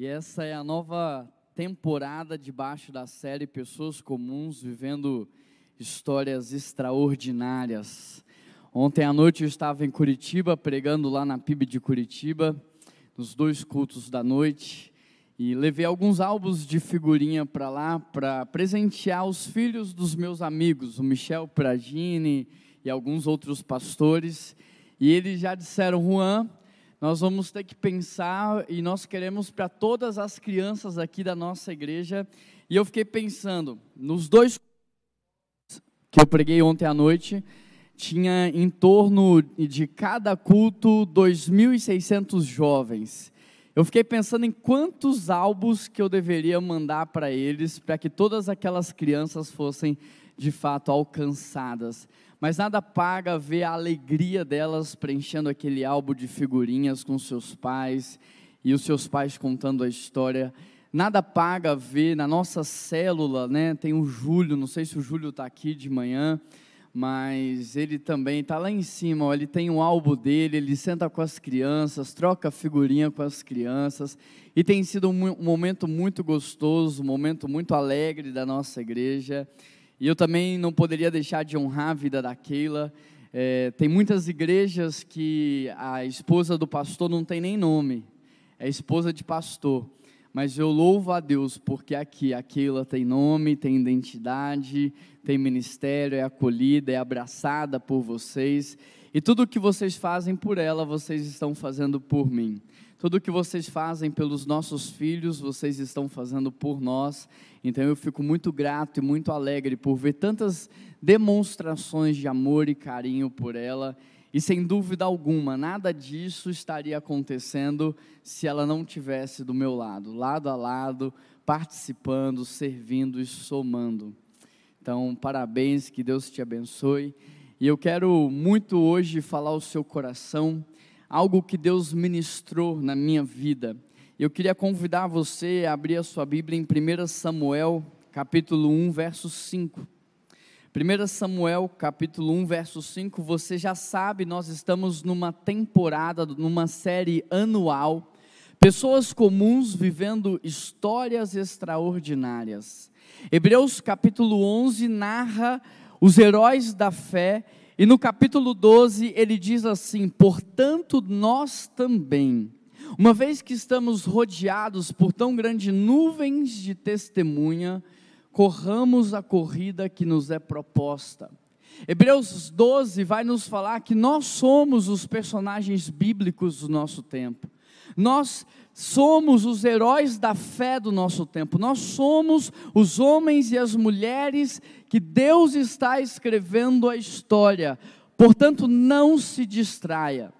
E essa é a nova temporada debaixo da série Pessoas Comuns Vivendo Histórias Extraordinárias. Ontem à noite eu estava em Curitiba, pregando lá na PIB de Curitiba, nos dois cultos da noite, e levei alguns álbuns de figurinha para lá para presentear os filhos dos meus amigos, o Michel Pradini e alguns outros pastores. E eles já disseram, Juan, nós vamos ter que pensar e nós queremos para todas as crianças aqui da nossa igreja. E eu fiquei pensando, nos dois que eu preguei ontem à noite, tinha em torno de cada culto 2.600 jovens. Eu fiquei pensando em quantos álbuns que eu deveria mandar para eles, para que todas aquelas crianças fossem de fato alcançadas mas nada paga ver a alegria delas preenchendo aquele álbum de figurinhas com seus pais e os seus pais contando a história. Nada paga ver na nossa célula, né? Tem o Júlio, não sei se o Júlio está aqui de manhã, mas ele também está lá em cima. Ó, ele tem um álbum dele, ele senta com as crianças, troca figurinha com as crianças, e tem sido um momento muito gostoso, um momento muito alegre da nossa igreja. E eu também não poderia deixar de honrar a vida da Keila. É, tem muitas igrejas que a esposa do pastor não tem nem nome, é esposa de pastor. Mas eu louvo a Deus porque aqui a Keila tem nome, tem identidade, tem ministério, é acolhida, é abraçada por vocês. E tudo o que vocês fazem por ela, vocês estão fazendo por mim. Tudo o que vocês fazem pelos nossos filhos, vocês estão fazendo por nós. Então eu fico muito grato e muito alegre por ver tantas demonstrações de amor e carinho por ela. E sem dúvida alguma, nada disso estaria acontecendo se ela não tivesse do meu lado, lado a lado, participando, servindo e somando. Então, parabéns, que Deus te abençoe. E eu quero muito hoje falar ao seu coração algo que Deus ministrou na minha vida. Eu queria convidar você a abrir a sua Bíblia em 1 Samuel, capítulo 1, verso 5. 1 Samuel, capítulo 1, verso 5, você já sabe, nós estamos numa temporada, numa série anual, pessoas comuns vivendo histórias extraordinárias. Hebreus capítulo 11 narra os heróis da fé e no capítulo 12 ele diz assim: Portanto, nós também, uma vez que estamos rodeados por tão grandes nuvens de testemunha, corramos a corrida que nos é proposta. Hebreus 12 vai nos falar que nós somos os personagens bíblicos do nosso tempo. Nós somos os heróis da fé do nosso tempo. Nós somos os homens e as mulheres que Deus está escrevendo a história. Portanto, não se distraia.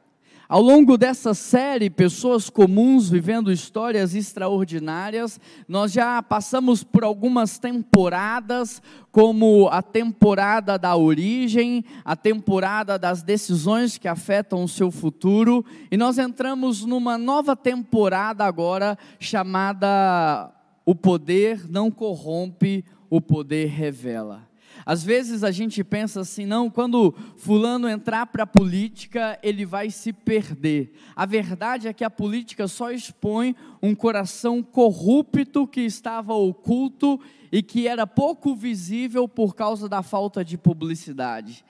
Ao longo dessa série, Pessoas Comuns Vivendo Histórias Extraordinárias, nós já passamos por algumas temporadas, como a temporada da origem, a temporada das decisões que afetam o seu futuro, e nós entramos numa nova temporada agora chamada O Poder Não Corrompe, o Poder Revela. Às vezes a gente pensa assim, não, quando fulano entrar para a política, ele vai se perder. A verdade é que a política só expõe um coração corrupto que estava oculto e que era pouco visível por causa da falta de publicidade.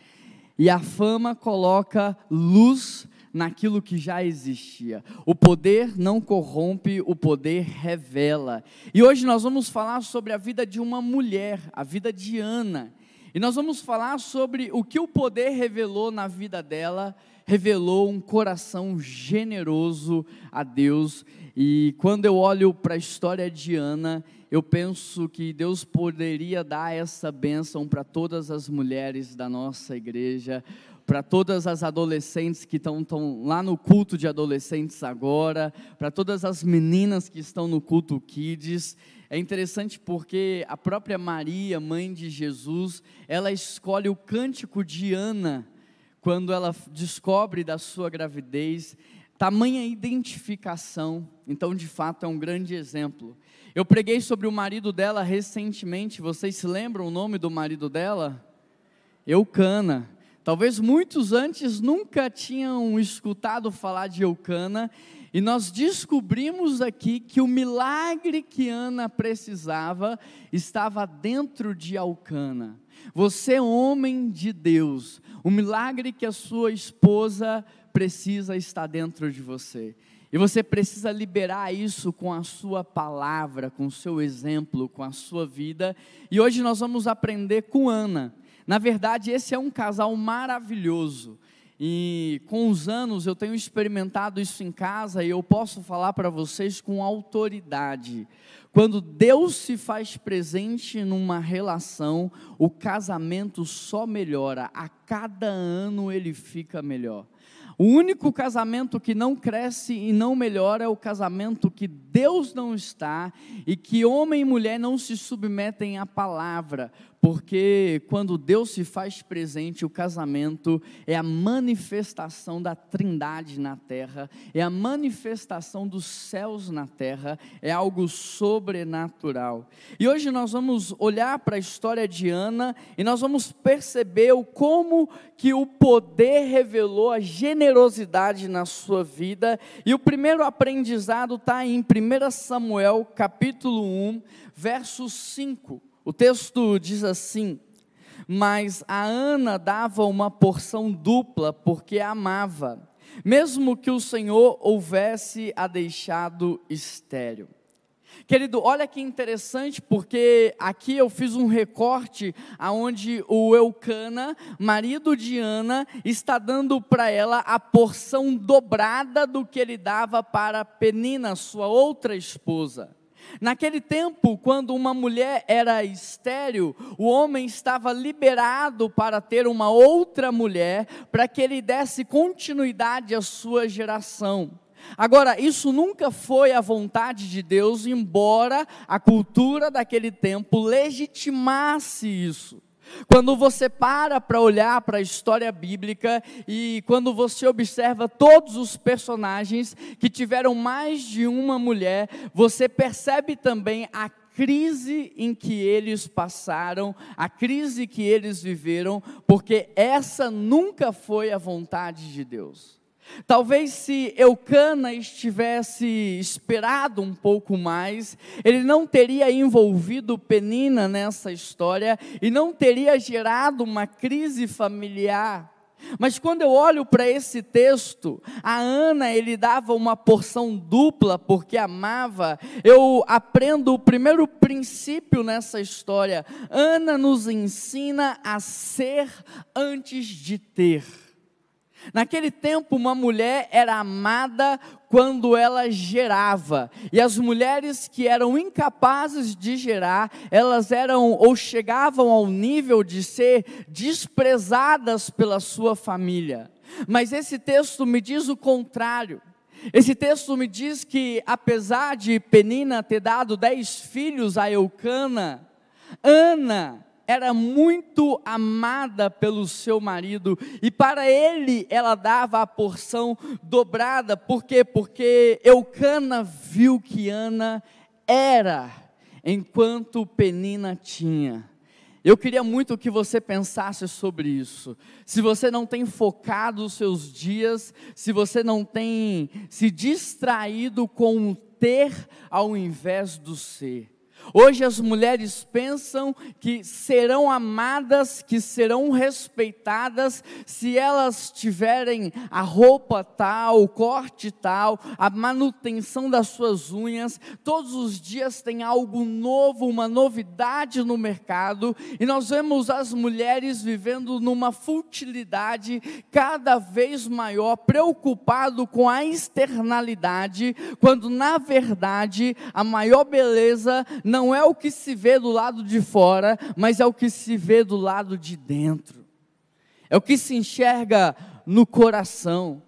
E a fama coloca luz naquilo que já existia. O poder não corrompe, o poder revela. E hoje nós vamos falar sobre a vida de uma mulher, a vida de Ana. E nós vamos falar sobre o que o poder revelou na vida dela, revelou um coração generoso a Deus. E quando eu olho para a história de Ana, eu penso que Deus poderia dar essa bênção para todas as mulheres da nossa igreja, para todas as adolescentes que estão, lá no culto de adolescentes agora, para todas as meninas que estão no culto Kids. É interessante porque a própria Maria, mãe de Jesus, ela escolhe o cântico de Ana quando ela descobre da sua gravidez, tamanha identificação. Então, de fato, é um grande exemplo. Eu preguei sobre o marido dela recentemente. Vocês se lembram o nome do marido dela? Eucana. Talvez muitos antes nunca tinham escutado falar de Eucana, E nós descobrimos aqui que o milagre que Ana precisava estava dentro de Alcana. Você, homem de Deus, o milagre que a sua esposa precisa está dentro de você. E você precisa liberar isso com a sua palavra, com o seu exemplo, com a sua vida. E hoje nós vamos aprender com Ana. Na verdade, esse é um casal maravilhoso. E com os anos eu tenho experimentado isso em casa e eu posso falar para vocês com autoridade. Quando Deus se faz presente numa relação, o casamento só melhora, a cada ano ele fica melhor. O único casamento que não cresce e não melhora é o casamento que Deus não está e que homem e mulher não se submetem à palavra, porque quando Deus se faz presente, o casamento é a manifestação da Trindade na terra, é a manifestação dos céus na terra, é algo sobrenatural. E hoje nós vamos olhar para a história de Ana e nós vamos perceber o como que o poder revelou a generosidade na sua vida. E o primeiro aprendizado está em 1 Samuel, capítulo 1, verso 5. O texto diz assim: Mas a Ana dava uma porção dupla porque amava, mesmo que o Senhor houvesse a deixado estéril. Querido, olha que interessante, porque aqui eu fiz um recorte aonde o Eucana, marido de Ana, está dando para ela a porção dobrada do que ele dava para Penina, sua outra esposa. Naquele tempo, quando uma mulher era estéril, o homem estava liberado para ter uma outra mulher, para que ele desse continuidade à sua geração. Agora, isso nunca foi a vontade de Deus, embora a cultura daquele tempo legitimasse isso. Quando você para para olhar para a história bíblica e quando você observa todos os personagens que tiveram mais de uma mulher, você percebe também a crise em que eles passaram, a crise que eles viveram, porque essa nunca foi a vontade de Deus. Talvez se Eucana estivesse esperado um pouco mais, ele não teria envolvido Penina nessa história e não teria gerado uma crise familiar. Mas quando eu olho para esse texto, a Ana ele dava uma porção dupla porque amava. Eu aprendo o primeiro princípio nessa história. Ana nos ensina a ser antes de ter. Naquele tempo, uma mulher era amada quando ela gerava, e as mulheres que eram incapazes de gerar, elas eram ou chegavam ao nível de ser desprezadas pela sua família. Mas esse texto me diz o contrário. Esse texto me diz que, apesar de Penina ter dado dez filhos a Eucana, Ana era muito amada pelo seu marido e para ele ela dava a porção dobrada. Por quê? Porque Eucana viu que Ana era enquanto Penina tinha. Eu queria muito que você pensasse sobre isso. Se você não tem focado os seus dias, se você não tem se distraído com o ter ao invés do ser. Hoje as mulheres pensam que serão amadas, que serão respeitadas se elas tiverem a roupa tal, o corte tal, a manutenção das suas unhas. Todos os dias tem algo novo, uma novidade no mercado, e nós vemos as mulheres vivendo numa futilidade cada vez maior, preocupado com a externalidade, quando na verdade a maior beleza não não é o que se vê do lado de fora, mas é o que se vê do lado de dentro. É o que se enxerga no coração.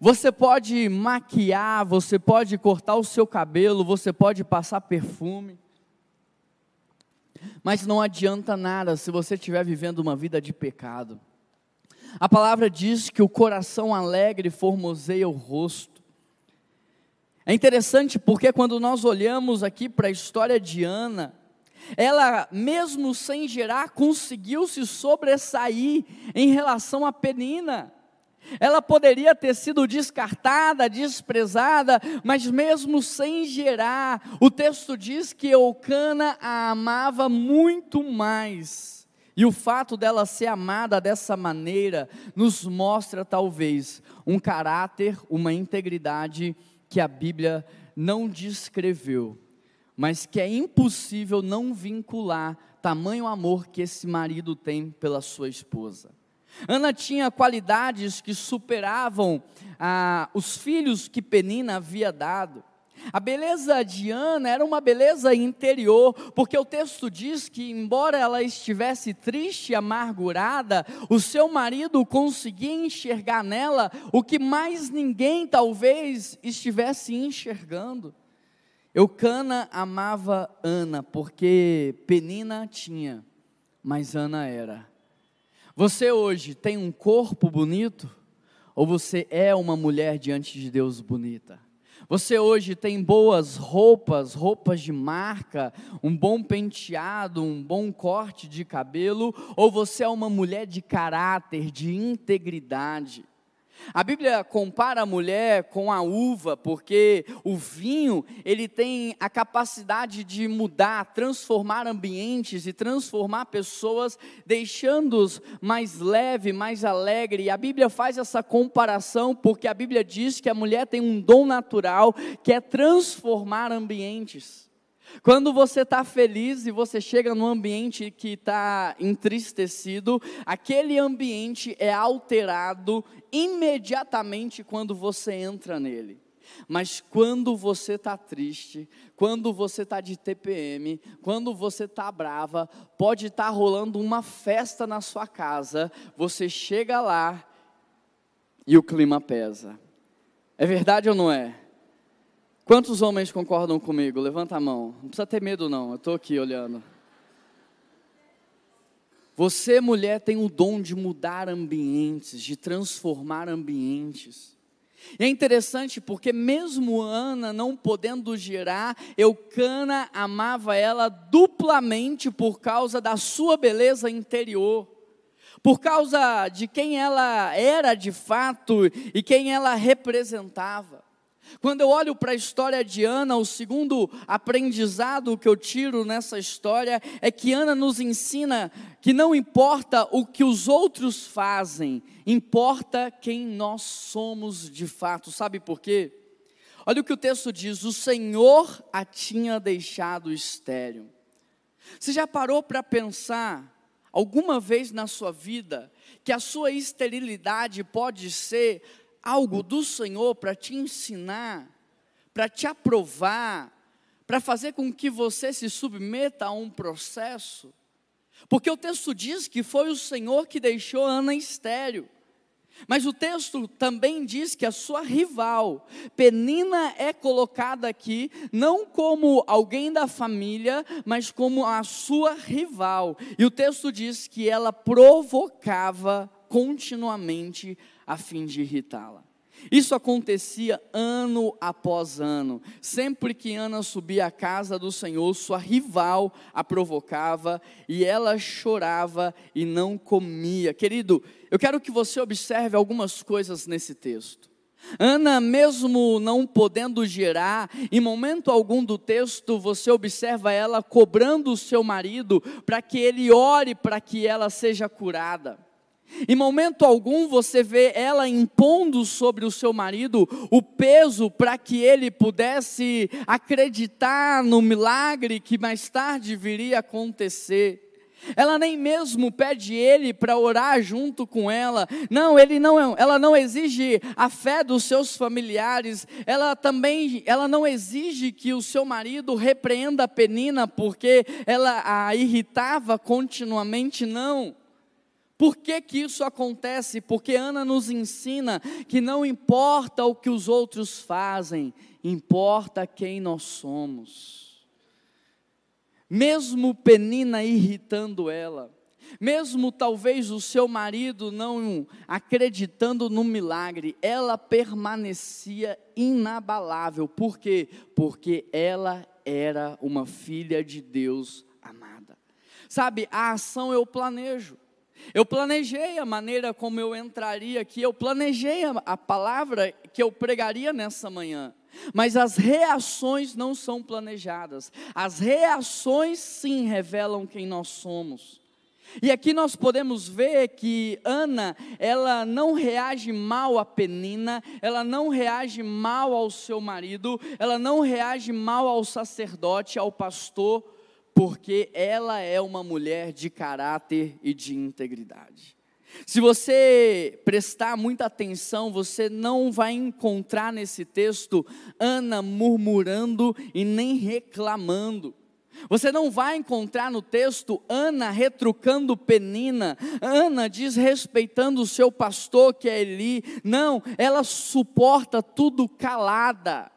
Você pode maquiar, você pode cortar o seu cabelo, você pode passar perfume. Mas não adianta nada se você estiver vivendo uma vida de pecado. A palavra diz que o coração alegre formoseia o rosto. É interessante porque quando nós olhamos aqui para a história de Ana, ela, mesmo sem gerar, conseguiu se sobressair em relação a Penina. Ela poderia ter sido descartada, desprezada, mas mesmo sem gerar, o texto diz que Eucana a amava muito mais. E o fato dela ser amada dessa maneira nos mostra talvez um caráter, uma integridade que a Bíblia não descreveu, mas que é impossível não vincular tamanho amor que esse marido tem pela sua esposa. Ana tinha qualidades que superavam ah, os filhos que Penina havia dado. A beleza de Ana era uma beleza interior, porque o texto diz que, embora ela estivesse triste e amargurada, o seu marido conseguia enxergar nela o que mais ninguém talvez estivesse enxergando. Eucana amava Ana, porque Penina tinha, mas Ana era. Você hoje tem um corpo bonito? Ou você é uma mulher diante de Deus bonita? Você hoje tem boas roupas, roupas de marca, um bom penteado, um bom corte de cabelo, ou você é uma mulher de caráter, de integridade? A Bíblia compara a mulher com a uva, porque o vinho, ele tem a capacidade de mudar, transformar ambientes e transformar pessoas, deixando-os mais leve, mais alegre. E a Bíblia faz essa comparação porque a Bíblia diz que a mulher tem um dom natural que é transformar ambientes. Quando você está feliz e você chega num ambiente que está entristecido, aquele ambiente é alterado imediatamente quando você entra nele. Mas quando você está triste, quando você está de TPM, quando você está brava, pode estar tá rolando uma festa na sua casa, você chega lá e o clima pesa. É verdade ou não é? Quantos homens concordam comigo? Levanta a mão. Não precisa ter medo, não. Eu estou aqui olhando. Você, mulher, tem o dom de mudar ambientes, de transformar ambientes. E é interessante porque, mesmo Ana não podendo gerar, Eucana amava ela duplamente por causa da sua beleza interior, por causa de quem ela era de fato e quem ela representava. Quando eu olho para a história de Ana, o segundo aprendizado que eu tiro nessa história é que Ana nos ensina que não importa o que os outros fazem, importa quem nós somos de fato. Sabe por quê? Olha o que o texto diz: o Senhor a tinha deixado estéreo. Você já parou para pensar alguma vez na sua vida que a sua esterilidade pode ser algo do Senhor para te ensinar, para te aprovar, para fazer com que você se submeta a um processo. Porque o texto diz que foi o Senhor que deixou Ana estéreo. Mas o texto também diz que a sua rival, Penina, é colocada aqui não como alguém da família, mas como a sua rival. E o texto diz que ela provocava continuamente a fim de irritá-la. Isso acontecia ano após ano. Sempre que Ana subia à casa do Senhor, sua rival a provocava e ela chorava e não comia. Querido, eu quero que você observe algumas coisas nesse texto. Ana, mesmo não podendo gerar, em momento algum do texto, você observa ela cobrando o seu marido para que ele ore para que ela seja curada. Em momento algum você vê ela impondo sobre o seu marido o peso para que ele pudesse acreditar no milagre que mais tarde viria acontecer. Ela nem mesmo pede ele para orar junto com ela. Não, ele não, ela não exige a fé dos seus familiares. Ela também, ela não exige que o seu marido repreenda a Penina porque ela a irritava continuamente, não. Por que, que isso acontece? Porque Ana nos ensina que não importa o que os outros fazem, importa quem nós somos. Mesmo Penina irritando ela, mesmo talvez o seu marido não acreditando no milagre, ela permanecia inabalável. Por quê? Porque ela era uma filha de Deus amada. Sabe, a ação eu planejo. Eu planejei a maneira como eu entraria aqui, eu planejei a, palavra que eu pregaria nessa manhã. Mas as reações não são planejadas. As reações sim revelam quem nós somos. E aqui nós podemos ver que Ana, ela não reage mal a Penina, ela não reage mal ao seu marido, ela não reage mal ao sacerdote, ao pastor, porque ela é uma mulher de caráter e de integridade. Se você prestar muita atenção, você não vai encontrar nesse texto Ana murmurando e nem reclamando. Você não vai encontrar no texto Ana retrucando Penina, Ana desrespeitando o seu pastor que é Eli. Não, ela suporta tudo calada.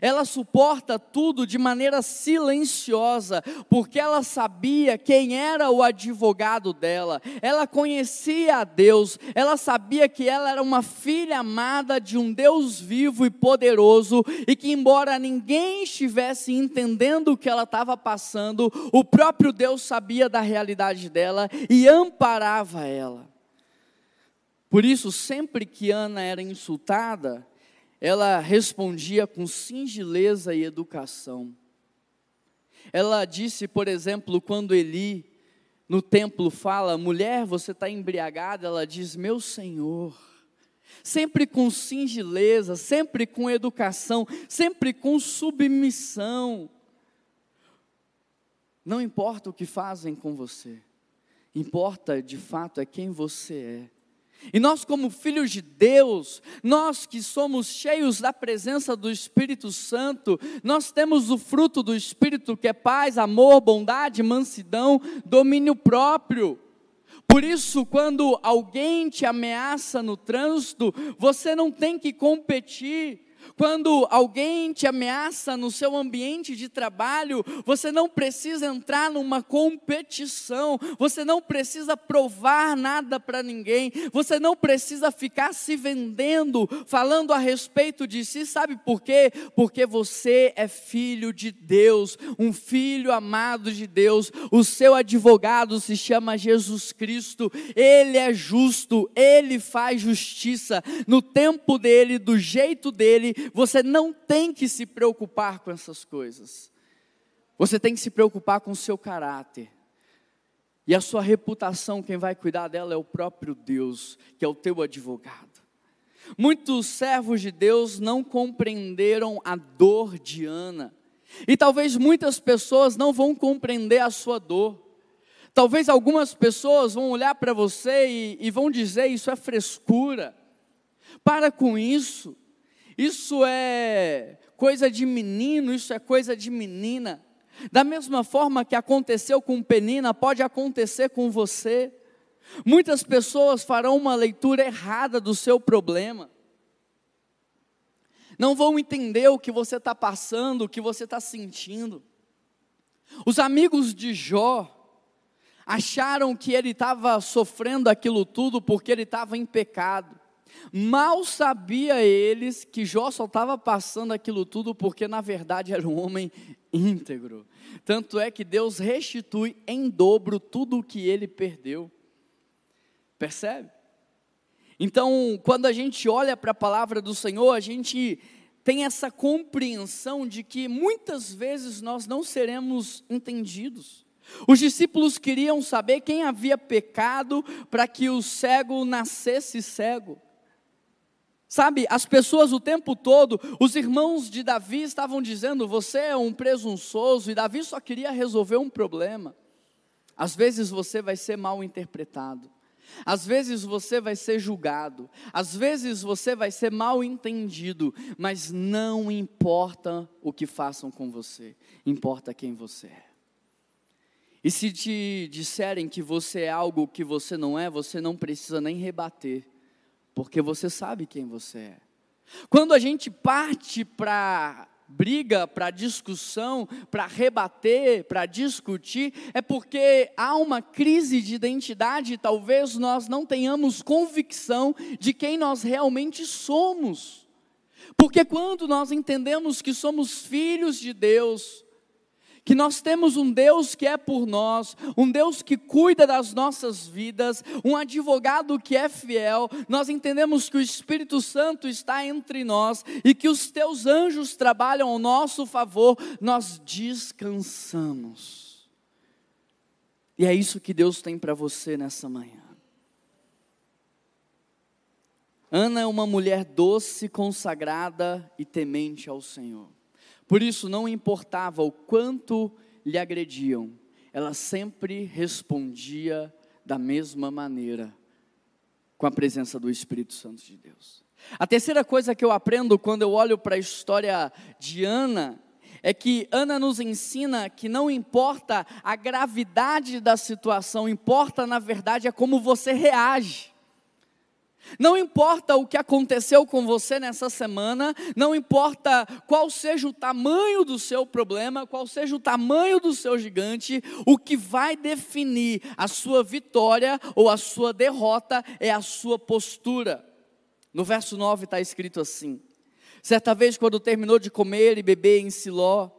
Ela suporta tudo de maneira silenciosa, porque ela sabia quem era o advogado dela, ela conhecia a Deus, ela sabia que ela era uma filha amada de um Deus vivo e poderoso, e que, embora ninguém estivesse entendendo o que ela estava passando, o próprio Deus sabia da realidade dela e amparava ela. Por isso, sempre que Ana era insultada, ela respondia com singeleza e educação. Ela disse, por exemplo, quando Eli no templo fala, mulher, você está embriagada, ela diz, meu senhor. Sempre com singeleza, sempre com educação, sempre com submissão. Não importa o que fazem com você, importa de fato é quem você é. E nós, como filhos de Deus, nós que somos cheios da presença do Espírito Santo, nós temos o fruto do Espírito que é paz, amor, bondade, mansidão, domínio próprio. Por isso, quando alguém te ameaça no trânsito, você não tem que competir, quando alguém te ameaça no seu ambiente de trabalho, você não precisa entrar numa competição, você não precisa provar nada para ninguém, você não precisa ficar se vendendo, falando a respeito de si, sabe por quê? Porque você é filho de Deus, um filho amado de Deus, o seu advogado se chama Jesus Cristo, ele é justo, ele faz justiça no tempo dele, do jeito dele você não tem que se preocupar com essas coisas. Você tem que se preocupar com o seu caráter. E a sua reputação, quem vai cuidar dela é o próprio Deus, que é o teu advogado. Muitos servos de Deus não compreenderam a dor de Ana. E talvez muitas pessoas não vão compreender a sua dor. Talvez algumas pessoas vão olhar para você e, e, vão dizer: Isso é frescura. Para com isso isso é coisa de menino, isso é coisa de menina. Da mesma forma que aconteceu com Penina, pode acontecer com você. Muitas pessoas farão uma leitura errada do seu problema. Não vão entender o que você está passando, o que você está sentindo. Os amigos de Jó acharam que ele estava sofrendo aquilo tudo porque ele estava em pecado. Mal sabia eles que Jó só estava passando aquilo tudo porque, na verdade, era um homem íntegro. Tanto é que Deus restitui em dobro tudo o que ele perdeu. Percebe? Então, quando a gente olha para a palavra do Senhor, a gente tem essa compreensão de que muitas vezes nós não seremos entendidos. Os discípulos queriam saber quem havia pecado para que o cego nascesse cego. Sabe, as pessoas o tempo todo, os irmãos de Davi estavam dizendo: você é um presunçoso, e Davi só queria resolver um problema. Às vezes você vai ser mal interpretado, às vezes você vai ser julgado, às vezes você vai ser mal entendido, mas não importa o que façam com você, importa quem você é. E se te disserem que você é algo que você não é, você não precisa nem rebater porque você sabe quem você é. Quando a gente parte para briga, para discussão, para rebater, para discutir, é porque há uma crise de identidade, talvez nós não tenhamos convicção de quem nós realmente somos. Porque quando nós entendemos que somos filhos de Deus, que nós temos um Deus que é por nós, um Deus que cuida das nossas vidas, um advogado que é fiel, nós entendemos que o Espírito Santo está entre nós e que os teus anjos trabalham ao nosso favor, nós descansamos. E é isso que Deus tem para você nessa manhã. Ana é uma mulher doce, consagrada e temente ao Senhor. Por isso, não importava o quanto lhe agrediam, ela sempre respondia da mesma maneira, com a presença do Espírito Santo de Deus. A terceira coisa que eu aprendo quando eu olho para a história de Ana é que Ana nos ensina que não importa a gravidade da situação, importa na verdade é como você reage. Não importa o que aconteceu com você nessa semana, não importa qual seja o tamanho do seu problema, qual seja o tamanho do seu gigante, o que vai definir a sua vitória ou a sua derrota é a sua postura. No verso 9 está escrito assim: Certa vez, quando terminou de comer e beber em Siló,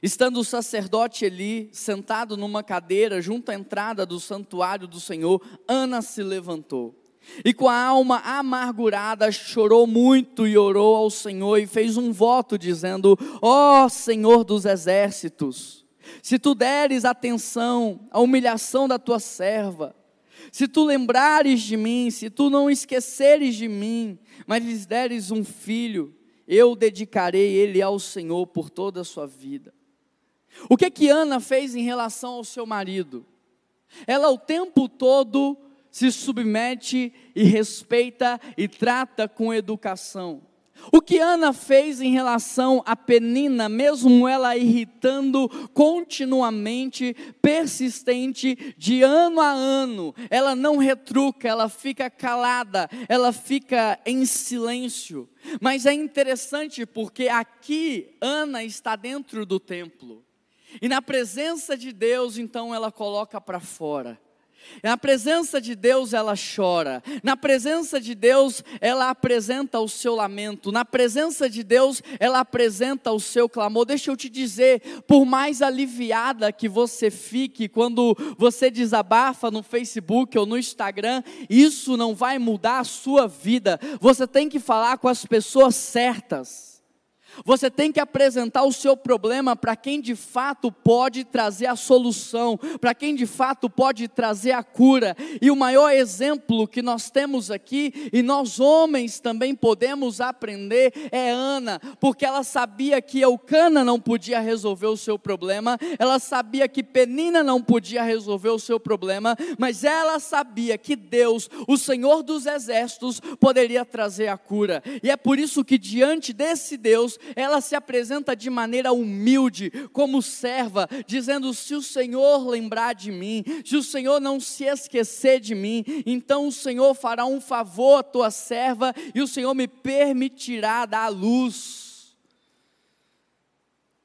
estando o sacerdote Eli sentado numa cadeira junto à entrada do santuário do Senhor, Ana se levantou e com a alma amargurada chorou muito e orou ao Senhor e fez um voto dizendo: Ó oh, Senhor dos exércitos, se tu deres atenção à humilhação da tua serva, se tu lembrares de mim, se tu não esqueceres de mim, mas lhes deres um filho, eu dedicarei ele ao Senhor por toda a sua vida. O que que Ana fez em relação ao seu marido? Ela o tempo todo se submete e respeita e trata com educação. O que Ana fez em relação a Penina, mesmo ela irritando continuamente, persistente, de ano a ano, ela não retruca, ela fica calada, ela fica em silêncio. Mas é interessante porque aqui Ana está dentro do templo. E na presença de Deus, então ela coloca para fora. Na presença de Deus ela chora, na presença de Deus ela apresenta o seu lamento, na presença de Deus ela apresenta o seu clamor. Deixa eu te dizer, por mais aliviada que você fique quando você desabafa no Facebook ou no Instagram, isso não vai mudar a sua vida. Você tem que falar com as pessoas certas. Você tem que apresentar o seu problema para quem de fato pode trazer a solução, para quem de fato pode trazer a cura. E o maior exemplo que nós temos aqui, e nós homens também podemos aprender, é Ana, porque ela sabia que Eucana não podia resolver o seu problema, ela sabia que Penina não podia resolver o seu problema, mas ela sabia que Deus, o Senhor dos exércitos, poderia trazer a cura. E é por isso que diante desse Deus, ela se apresenta de maneira humilde, como serva, dizendo: Se o Senhor lembrar de mim, se o Senhor não se esquecer de mim, então o Senhor fará um favor à tua serva e o Senhor me permitirá dar luz.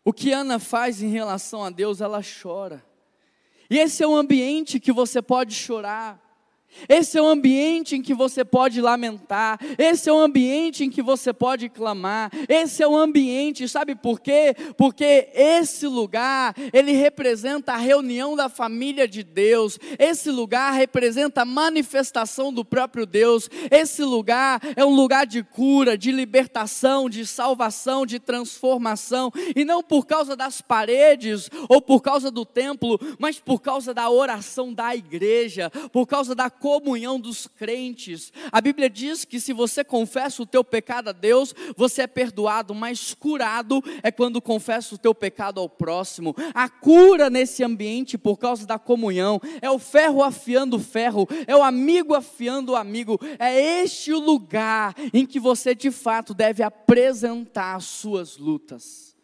O que Ana faz em relação a Deus, ela chora. E esse é o ambiente que você pode chorar. Esse é o ambiente em que você pode lamentar, esse é o ambiente em que você pode clamar, esse é o ambiente, sabe por quê? Porque esse lugar, ele representa a reunião da família de Deus, esse lugar representa a manifestação do próprio Deus, esse lugar é um lugar de cura, de libertação, de salvação, de transformação, e não por causa das paredes ou por causa do templo, mas por causa da oração da igreja, por causa da comunhão dos crentes. A Bíblia diz que se você confessa o teu pecado a Deus, você é perdoado, mas curado é quando confessa o teu pecado ao próximo. A cura nesse ambiente por causa da comunhão é o ferro afiando o ferro, é o amigo afiando o amigo. É este o lugar em que você de fato deve apresentar as suas lutas,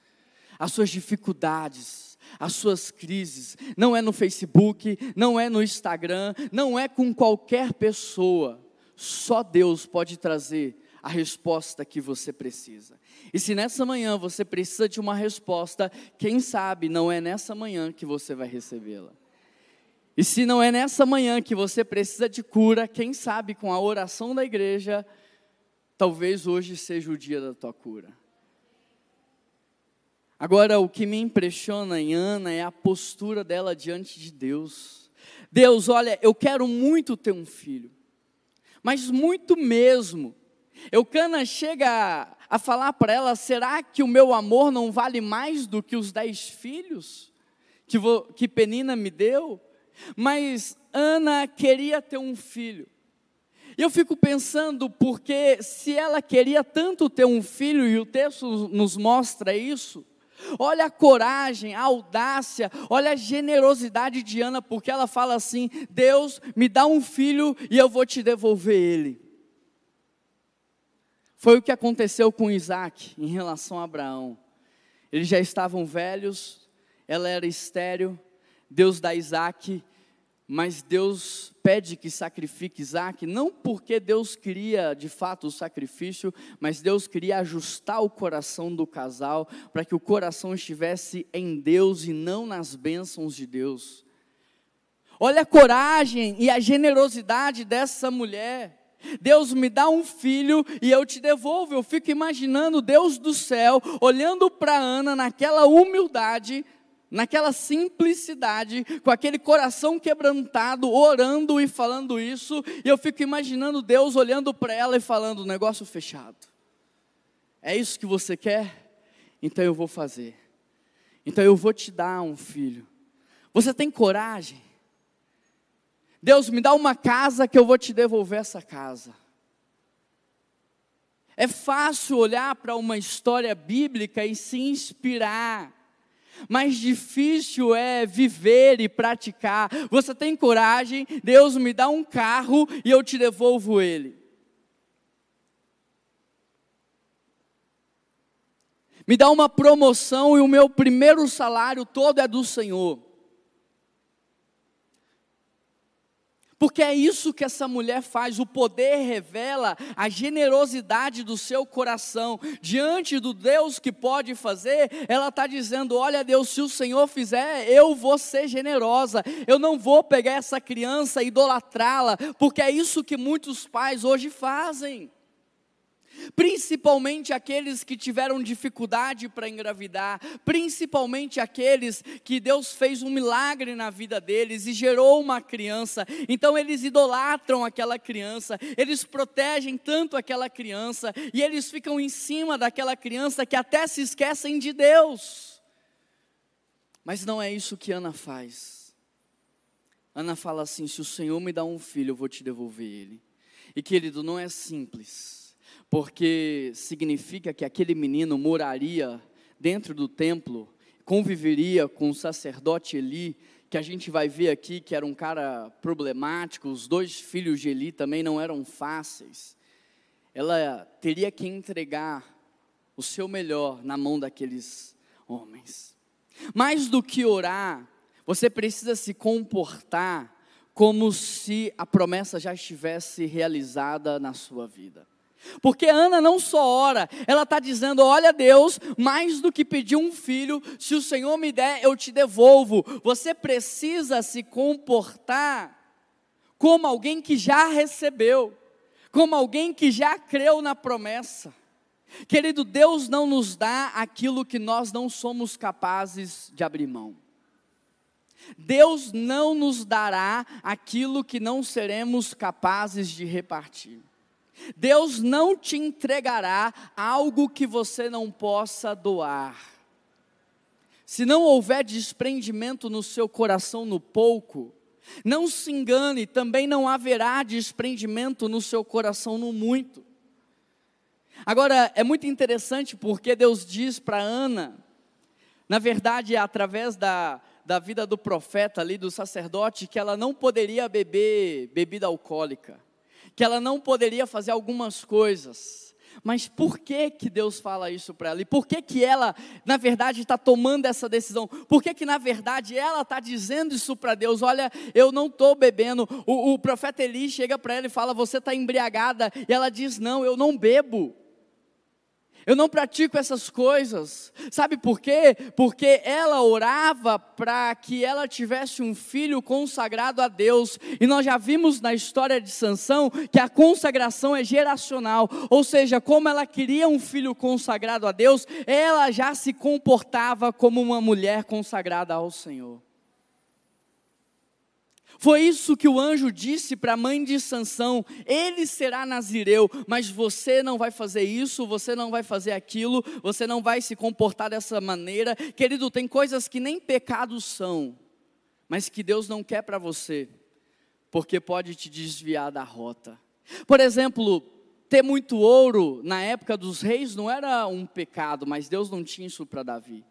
as suas dificuldades as suas crises. Não é no Facebook, não é no Instagram, não é com qualquer pessoa. Só Deus pode trazer a resposta que você precisa. E se nessa manhã você precisa de uma resposta, quem sabe não é nessa manhã que você vai recebê-la. E se não é nessa manhã que você precisa de cura, quem sabe com a oração da igreja, talvez hoje seja o dia da tua cura. Agora, o que me impressiona em Ana é a postura dela diante de Deus. Deus, olha, eu quero muito ter um filho, mas muito mesmo. Eucana chega a falar para ela: será que o meu amor não vale mais do que os dez filhos que, vou, que Penina me deu? Mas Ana queria ter um filho. E eu fico pensando, porque se ela queria tanto ter um filho, e o texto nos mostra isso, olha a coragem, a audácia, olha a generosidade de Ana, porque ela fala assim: Deus me dá um filho e eu vou te devolver ele. Foi o que aconteceu com Isaac em relação a Abraão. Eles já estavam velhos, ela era estéril, Deus dá Isaac mas Deus pede que sacrifique Isaac, não porque Deus queria de fato o sacrifício, mas Deus queria ajustar o coração do casal, para que o coração estivesse em Deus e não nas bênçãos de Deus. Olha a coragem e a generosidade dessa mulher. Deus me dá um filho e eu te devolvo. Eu fico imaginando Deus do céu olhando para Ana naquela humildade, naquela simplicidade, com aquele coração quebrantado, orando e falando isso, e eu fico imaginando Deus olhando para ela e falando: negócio fechado. É isso que você quer? Então eu vou fazer. Então eu vou te dar um filho. Você tem coragem? Deus me dá uma casa que eu vou te devolver essa casa. É fácil olhar para uma história bíblica e se inspirar mais difícil é viver e praticar. Você tem coragem, Deus me dá um carro e eu te devolvo ele. Me dá uma promoção e o meu primeiro salário todo é do Senhor. Porque é isso que essa mulher faz, o poder revela a generosidade do seu coração. Diante do Deus que pode fazer, ela está dizendo: Olha, Deus, se o Senhor fizer, eu vou ser generosa, eu não vou pegar essa criança e idolatrá-la, porque é isso que muitos pais hoje fazem principalmente aqueles que tiveram dificuldade para engravidar, principalmente aqueles que Deus fez um milagre na vida deles e gerou uma criança. Então eles idolatram aquela criança, eles protegem tanto aquela criança e eles ficam em cima daquela criança que até se esquecem de Deus. Mas não é isso que Ana faz. Ana fala assim: se o Senhor me dá um filho, eu vou te devolver ele. E querido, não é simples porque significa que aquele menino moraria dentro do templo, conviveria com o sacerdote Eli, que a gente vai ver aqui que era um cara problemático, os dois filhos de Eli também não eram fáceis. Ela teria que entregar o seu melhor na mão daqueles homens. Mais do que orar, você precisa se comportar como se a promessa já estivesse realizada na sua vida. Porque Ana não só ora, ela está dizendo: Olha, Deus, mais do que pedir um filho, se o Senhor me der, eu te devolvo. Você precisa se comportar como alguém que já recebeu, como alguém que já creu na promessa. Querido, Deus não nos dá aquilo que nós não somos capazes de abrir mão. Deus não nos dará aquilo que não seremos capazes de repartir. Deus não te entregará algo que você não possa doar. Se não houver desprendimento no seu coração no pouco, não se engane, também não haverá desprendimento no seu coração no muito. Agora, é muito interessante porque Deus diz para Ana, na verdade, é através da, da vida do profeta ali, do sacerdote, que ela não poderia beber bebida alcoólica que ela não poderia fazer algumas coisas. Mas por que que Deus fala isso para ela? E por que que ela, na verdade, está tomando essa decisão? Por que que, na verdade, ela está dizendo isso para Deus? Olha, eu não estou bebendo. O, o profeta Eli chega para ela e fala, você está embriagada. E ela diz, não, eu não bebo. Eu não pratico essas coisas. Sabe por quê? Porque ela orava para que ela tivesse um filho consagrado a Deus. E nós já vimos na história de Sansão que a consagração é geracional, ou seja, como ela queria um filho consagrado a Deus, ela já se comportava como uma mulher consagrada ao Senhor. Foi isso que o anjo disse para a mãe de Sansão: ele será nazireu, mas você não vai fazer isso, você não vai fazer aquilo, você não vai se comportar dessa maneira. Querido, tem coisas que nem pecados são, mas que Deus não quer para você, porque pode te desviar da rota. Por exemplo, ter muito ouro na época dos reis não era um pecado, mas Deus não tinha isso para Davi.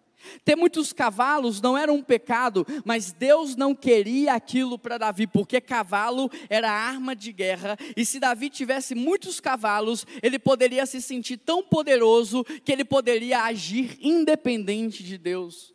Ter muitos cavalos não era um pecado, mas Deus não queria aquilo para Davi, porque cavalo era arma de guerra, e se Davi tivesse muitos cavalos, ele poderia se sentir tão poderoso que ele poderia agir independente de Deus.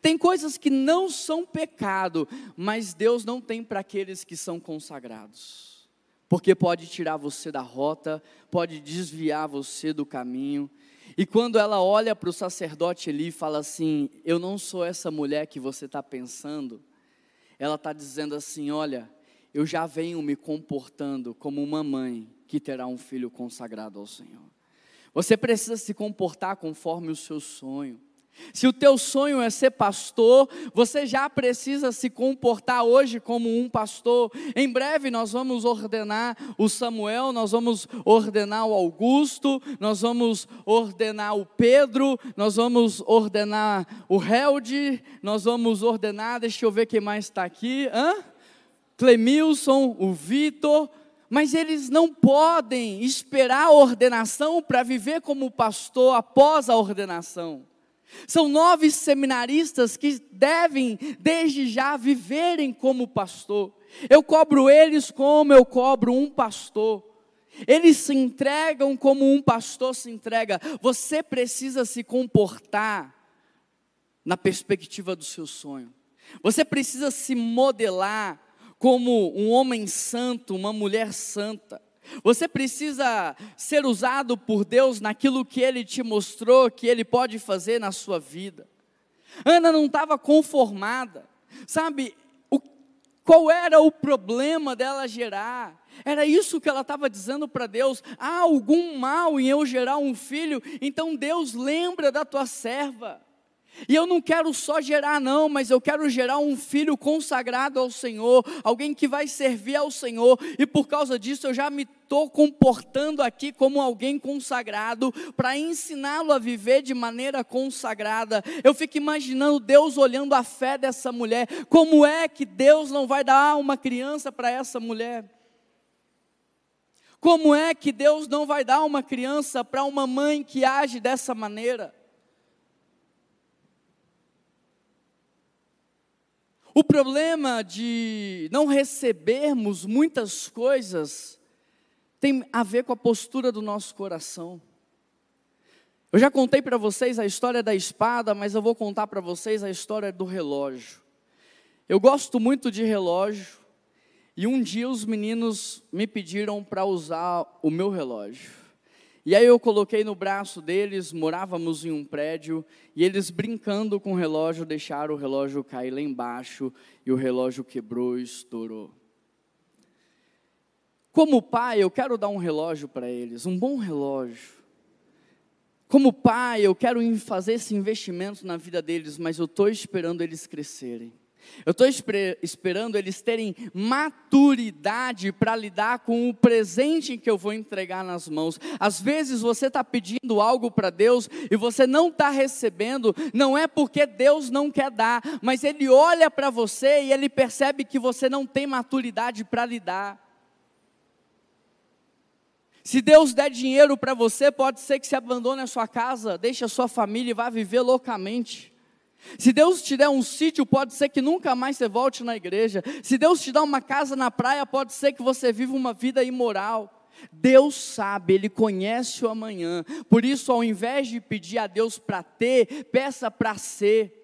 Tem coisas que não são pecado, mas Deus não tem para aqueles que são consagrados, porque pode tirar você da rota, pode desviar você do caminho. E quando ela olha para o sacerdote ali e fala assim: Eu não sou essa mulher que você está pensando, ela está dizendo assim: Olha, eu já venho me comportando como uma mãe que terá um filho consagrado ao Senhor. Você precisa se comportar conforme o seu sonho. Se o teu sonho é ser pastor, você já precisa se comportar hoje como um pastor. Em breve nós vamos ordenar o Samuel, nós vamos ordenar o Augusto, nós vamos ordenar o Pedro, nós vamos ordenar o Held, nós vamos ordenar, deixa eu ver quem mais está aqui, hã? Clemilson, o Vitor, mas eles não podem esperar a ordenação para viver como pastor após a ordenação. São nove seminaristas que devem, desde já, viverem como pastor. Eu cobro eles como eu cobro um pastor. Eles se entregam como um pastor se entrega. Você precisa se comportar na perspectiva do seu sonho. Você precisa se modelar como um homem santo, uma mulher santa. Você precisa ser usado por Deus naquilo que Ele te mostrou que Ele pode fazer na sua vida. Ana não estava conformada, sabe? O, qual era o problema dela gerar? Era isso que ela estava dizendo para Deus: há algum mal em eu gerar um filho, então Deus lembra da tua serva. E eu não quero só gerar, não, mas eu quero gerar um filho consagrado ao Senhor, alguém que vai servir ao Senhor, e por causa disso eu já me estou comportando aqui como alguém consagrado, para ensiná-lo a viver de maneira consagrada. Eu fico imaginando Deus olhando a fé dessa mulher, como é que Deus não vai dar uma criança para essa mulher? Como é que Deus não vai dar uma criança para uma mãe que age dessa maneira? O problema de não recebermos muitas coisas tem a ver com a postura do nosso coração. Eu já contei para vocês a história da espada, mas eu vou contar para vocês a história do relógio. Eu gosto muito de relógio e um dia os meninos me pediram para usar o meu relógio. E aí eu coloquei no braço deles, morávamos em um prédio, e eles brincando com o relógio, deixaram o relógio cair lá embaixo, e o relógio quebrou e estourou. Como pai, eu quero dar um relógio para eles, um bom relógio. Como pai, eu quero fazer esse investimento na vida deles, mas eu estou esperando eles crescerem. Eu estou esperando eles terem maturidade para lidar com o presente que eu vou entregar nas mãos. Às vezes você está pedindo algo para Deus e você não está recebendo, não é porque Deus não quer dar, mas Ele olha para você e Ele percebe que você não tem maturidade para lidar. Se Deus der dinheiro para você, pode ser que você abandone a sua casa, deixe a sua família e vá viver loucamente. Se Deus te der um sítio, pode ser que nunca mais você volte na igreja. Se Deus te dar uma casa na praia, pode ser que você viva uma vida imoral. Deus sabe, Ele conhece o amanhã. Por isso, ao invés de pedir a Deus para ter, peça para ser.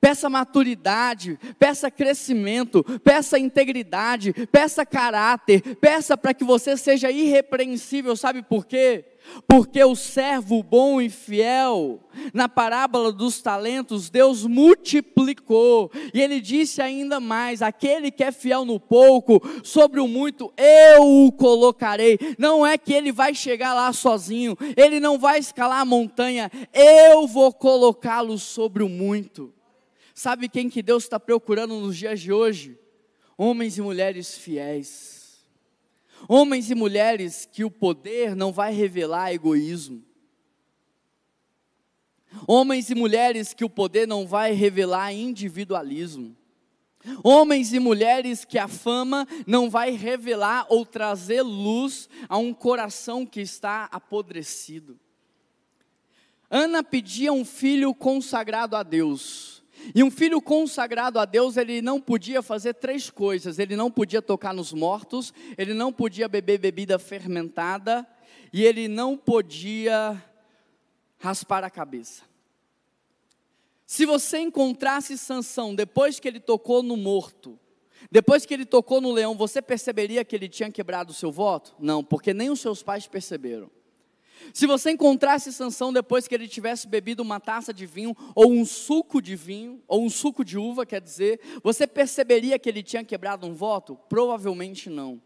Peça maturidade, peça crescimento, peça integridade, peça caráter, peça para que você seja irrepreensível, sabe por quê? Porque o servo bom e fiel, na parábola dos talentos, Deus multiplicou. E ele disse ainda mais: aquele que é fiel no pouco, sobre o muito, eu o colocarei. Não é que ele vai chegar lá sozinho, ele não vai escalar a montanha, eu vou colocá-lo sobre o muito. Sabe quem que Deus está procurando nos dias de hoje? Homens e mulheres fiéis Homens e mulheres que o poder não vai revelar egoísmo. Homens e mulheres que o poder não vai revelar individualismo. Homens e mulheres que a fama não vai revelar ou trazer luz a um coração que está apodrecido. Ana pedia um filho consagrado a Deus. E um filho consagrado a Deus, ele não podia fazer três coisas: ele não podia tocar nos mortos, ele não podia beber bebida fermentada, e ele não podia raspar a cabeça. Se você encontrasse Sansão depois que ele tocou no morto, depois que ele tocou no leão, você perceberia que ele tinha quebrado o seu voto? Não, porque nem os seus pais perceberam. Se você encontrasse Sansão depois que ele tivesse bebido uma taça de vinho, ou um suco de vinho, ou um suco de uva, quer dizer, você perceberia que ele tinha quebrado um voto? Provavelmente não.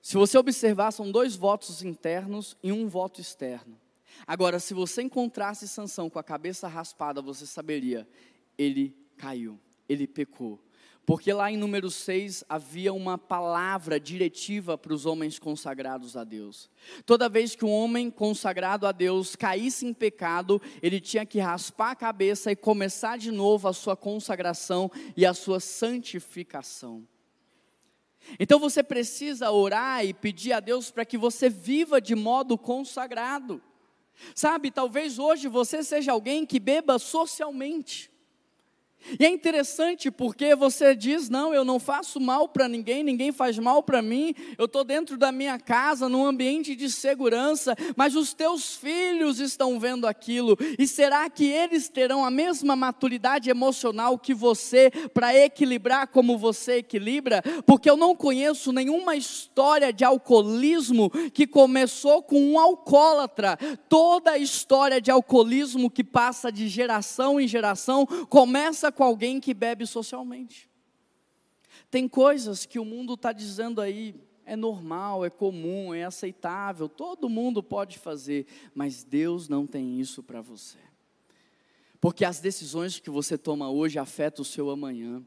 Se você observar, são dois votos internos e um voto externo. Agora, se você encontrasse Sansão com a cabeça raspada, você saberia, ele caiu, ele pecou. Porque lá em número 6 havia uma palavra diretiva para os homens consagrados a Deus. Toda vez que um homem consagrado a Deus caísse em pecado, ele tinha que raspar a cabeça e começar de novo a sua consagração e a sua santificação. Então você precisa orar e pedir a Deus para que você viva de modo consagrado. Sabe, talvez hoje você seja alguém que beba socialmente. E é interessante porque você diz: não, eu não faço mal para ninguém, ninguém faz mal para mim, eu estou dentro da minha casa, num ambiente de segurança, mas os teus filhos estão vendo aquilo, e será que eles terão a mesma maturidade emocional que você para equilibrar como você equilibra? Porque eu não conheço nenhuma história de alcoolismo que começou com um alcoólatra, toda a história de alcoolismo que passa de geração em geração começa com alguém que bebe socialmente. Tem coisas que o mundo está dizendo aí, é normal, é comum, é aceitável, todo mundo pode fazer, mas Deus não tem isso para você. Porque as decisões que você toma hoje afetam o seu amanhã.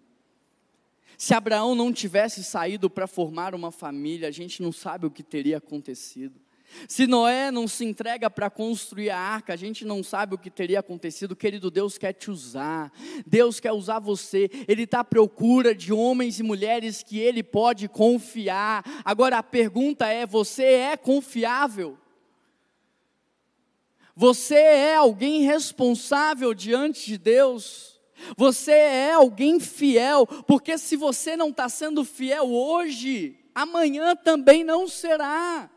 Se Abraão não tivesse saído para formar uma família, a gente não sabe o que teria acontecido. Se Noé não se entrega para construir a arca, a gente não sabe o que teria acontecido. Querido, Deus quer te usar, Deus quer usar você, Ele está à procura de homens e mulheres que Ele pode confiar. Agora a pergunta é: você é confiável? Você é alguém responsável diante de Deus? Você é alguém fiel? Porque se você não está sendo fiel hoje, amanhã também não será.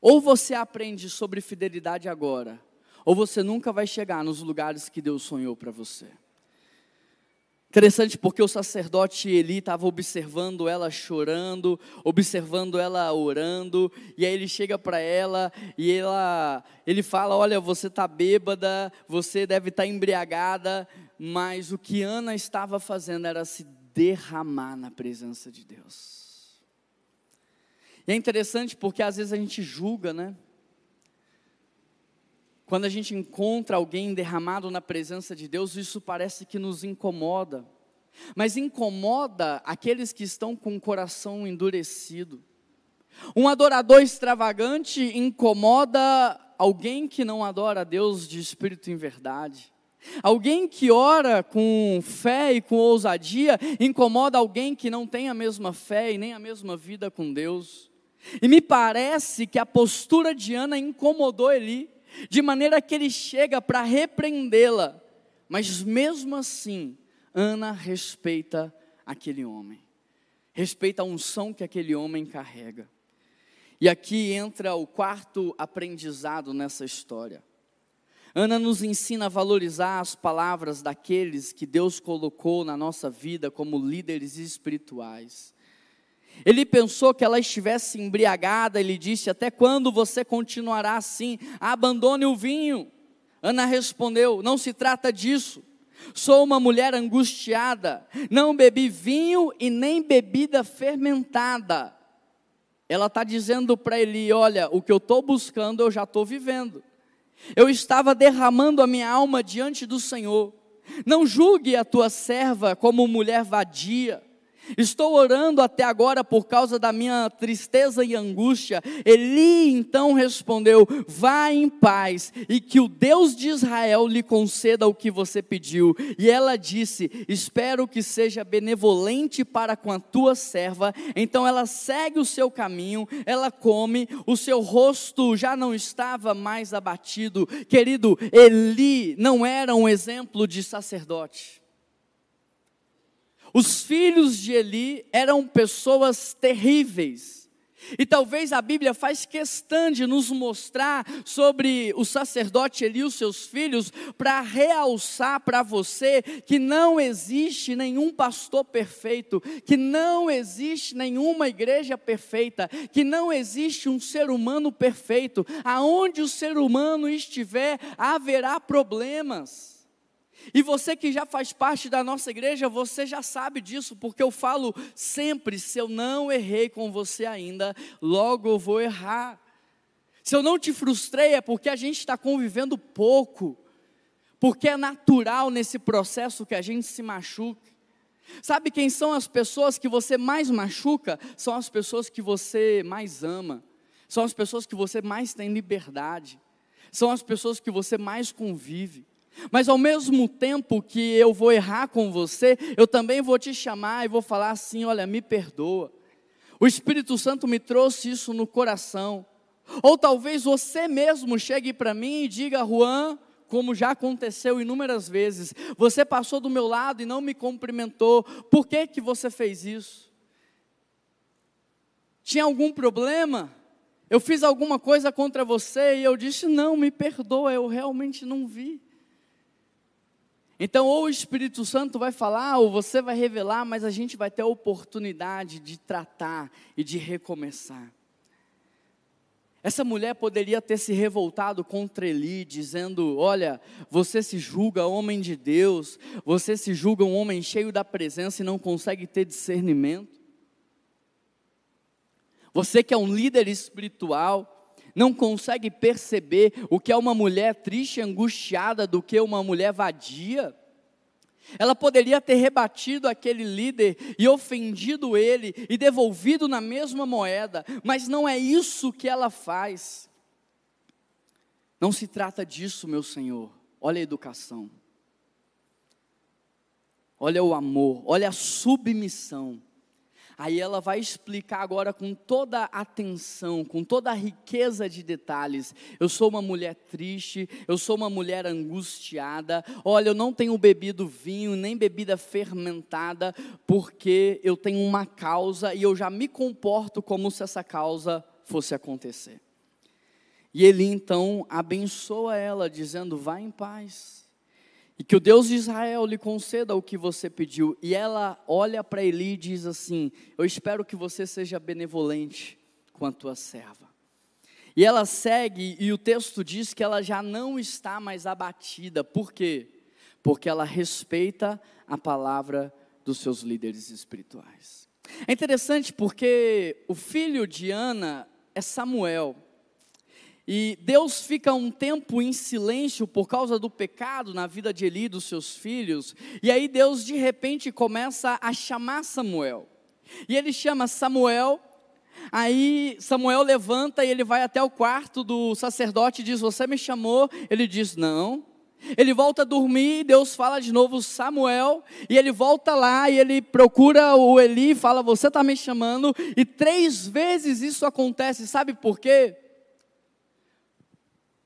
Ou você aprende sobre fidelidade agora, ou você nunca vai chegar nos lugares que Deus sonhou para você. Interessante porque o sacerdote Eli estava observando ela chorando, observando ela orando, e aí ele chega para ela e ela, ele fala: Olha, você está bêbada, você deve estar tá embriagada, mas o que Ana estava fazendo era se derramar na presença de Deus. E é interessante porque às vezes a gente julga, né? Quando a gente encontra alguém derramado na presença de Deus, isso parece que nos incomoda. Mas incomoda aqueles que estão com o coração endurecido. Um adorador extravagante incomoda alguém que não adora a Deus de espírito em verdade. Alguém que ora com fé e com ousadia incomoda alguém que não tem a mesma fé e nem a mesma vida com Deus. E me parece que a postura de Ana incomodou Eli, de maneira que ele chega para repreendê-la, mas mesmo assim, Ana respeita aquele homem, respeita a unção que aquele homem carrega. E aqui entra o quarto aprendizado nessa história. Ana nos ensina a valorizar as palavras daqueles que Deus colocou na nossa vida como líderes espirituais. Ele pensou que ela estivesse embriagada, ele disse: Até quando você continuará assim? Abandone o vinho. Ana respondeu: Não se trata disso. Sou uma mulher angustiada, não bebi vinho e nem bebida fermentada. Ela está dizendo para ele: Olha, o que eu estou buscando eu já estou vivendo. Eu estava derramando a minha alma diante do Senhor. Não julgue a tua serva como mulher vadia Estou orando até agora por causa da minha tristeza e angústia. Eli então respondeu: Vá em paz e que o Deus de Israel lhe conceda o que você pediu. E ela disse: Espero que seja benevolente para com a tua serva. Então ela segue o seu caminho, ela come, o seu rosto já não estava mais abatido. Querido, Eli não era um exemplo de sacerdote. Os filhos de Eli eram pessoas terríveis. E talvez a Bíblia faz questão de nos mostrar sobre o sacerdote Eli e os seus filhos para realçar para você que não existe nenhum pastor perfeito, que não existe nenhuma igreja perfeita, que não existe um ser humano perfeito. Aonde o ser humano estiver, haverá problemas. E você que já faz parte da nossa igreja, você já sabe disso, porque eu falo sempre: se eu não errei com você ainda, logo eu vou errar. Se eu não te frustrei, é porque a gente está convivendo pouco, porque é natural nesse processo que a gente se machuque. Sabe quem são as pessoas que você mais machuca? São as pessoas que você mais ama, são as pessoas que você mais tem liberdade, são as pessoas que você mais convive. Mas ao mesmo tempo que eu vou errar com você, eu também vou te chamar e vou falar assim: olha, me perdoa. O Espírito Santo me trouxe isso no coração. Ou talvez você mesmo chegue para mim e diga, Juan, como já aconteceu inúmeras vezes, você passou do meu lado e não me cumprimentou, por que, que você fez isso? Tinha algum problema? Eu fiz alguma coisa contra você e eu disse, não, me perdoa, eu realmente não vi. Então, ou o Espírito Santo vai falar, ou você vai revelar, mas a gente vai ter a oportunidade de tratar e de recomeçar. Essa mulher poderia ter se revoltado contra Eli, dizendo: Olha, você se julga homem de Deus, você se julga um homem cheio da presença e não consegue ter discernimento. Você que é um líder espiritual, não consegue perceber o que é uma mulher triste e angustiada do que uma mulher vadia. Ela poderia ter rebatido aquele líder e ofendido ele e devolvido na mesma moeda, mas não é isso que ela faz. Não se trata disso, meu Senhor. Olha a educação. Olha o amor, olha a submissão. Aí ela vai explicar agora com toda atenção, com toda a riqueza de detalhes. Eu sou uma mulher triste, eu sou uma mulher angustiada. Olha, eu não tenho bebido vinho, nem bebida fermentada, porque eu tenho uma causa e eu já me comporto como se essa causa fosse acontecer. E ele então abençoa ela, dizendo: Vá em paz e que o Deus de Israel lhe conceda o que você pediu. E ela olha para Eli e diz assim: Eu espero que você seja benevolente com a tua serva. E ela segue, e o texto diz que ela já não está mais abatida. Por quê? Porque ela respeita a palavra dos seus líderes espirituais. É interessante porque o filho de Ana é Samuel. E Deus fica um tempo em silêncio por causa do pecado na vida de Eli e dos seus filhos. E aí Deus de repente começa a chamar Samuel. E ele chama Samuel. Aí Samuel levanta e ele vai até o quarto do sacerdote e diz: Você me chamou? Ele diz: Não. Ele volta a dormir, Deus fala de novo, Samuel, e ele volta lá e ele procura o Eli e fala: Você está me chamando? E três vezes isso acontece, sabe por quê?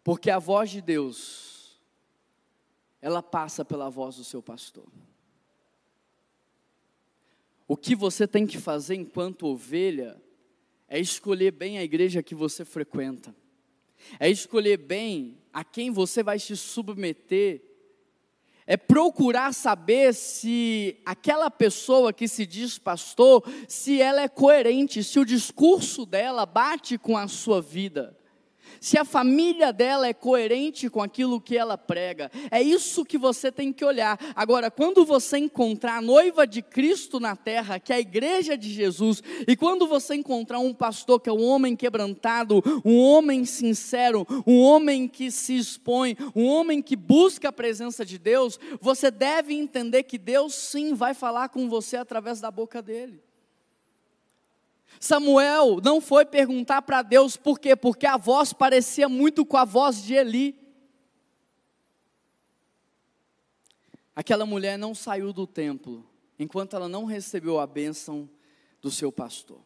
Porque a voz de Deus, ela passa pela voz do seu pastor. O que você tem que fazer enquanto ovelha é escolher bem a igreja que você frequenta, é escolher bem a quem você vai se submeter, é procurar saber se aquela pessoa que se diz pastor, se ela é coerente, se o discurso dela bate com a sua vida se a família dela é coerente com aquilo que ela prega. É isso que você tem que olhar. Agora, quando você encontrar a noiva de Cristo na terra, que é a igreja de Jesus, e quando você encontrar um pastor que é um homem quebrantado, um homem sincero, um homem que se expõe, um homem que busca a presença de Deus, você deve entender que Deus sim vai falar com você através da boca dele. Samuel não foi perguntar para Deus por quê? Porque a voz parecia muito com a voz de Eli. Aquela mulher não saiu do templo enquanto ela não recebeu a bênção do seu pastor.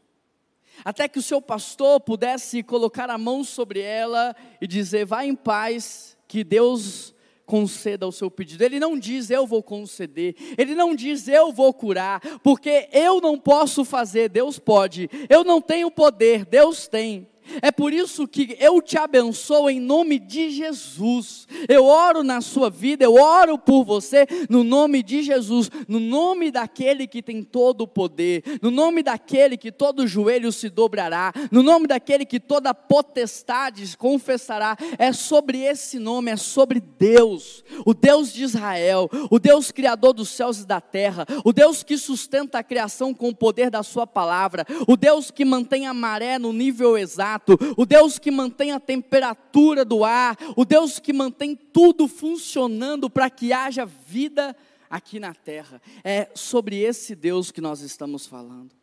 Até que o seu pastor pudesse colocar a mão sobre ela e dizer: Vá em paz, que Deus conceda o seu pedido. Ele não diz eu vou conceder, ele não diz eu vou curar, porque eu não posso fazer, Deus pode. Eu não tenho poder, Deus tem. É por isso que eu te abençoo em nome de Jesus. Eu oro na sua vida, eu oro por você no nome de Jesus, no nome daquele que tem todo o poder, no nome daquele que todo joelho se dobrará, no nome daquele que toda potestade confessará. É sobre esse nome, é sobre Deus, o Deus de Israel, o Deus criador dos céus e da terra, o Deus que sustenta a criação com o poder da sua palavra, o Deus que mantém a maré no nível exato o Deus que mantém a temperatura do ar, o Deus que mantém tudo funcionando para que haja vida aqui na terra. É sobre esse Deus que nós estamos falando.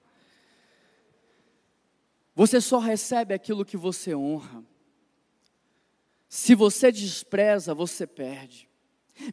Você só recebe aquilo que você honra. Se você despreza, você perde.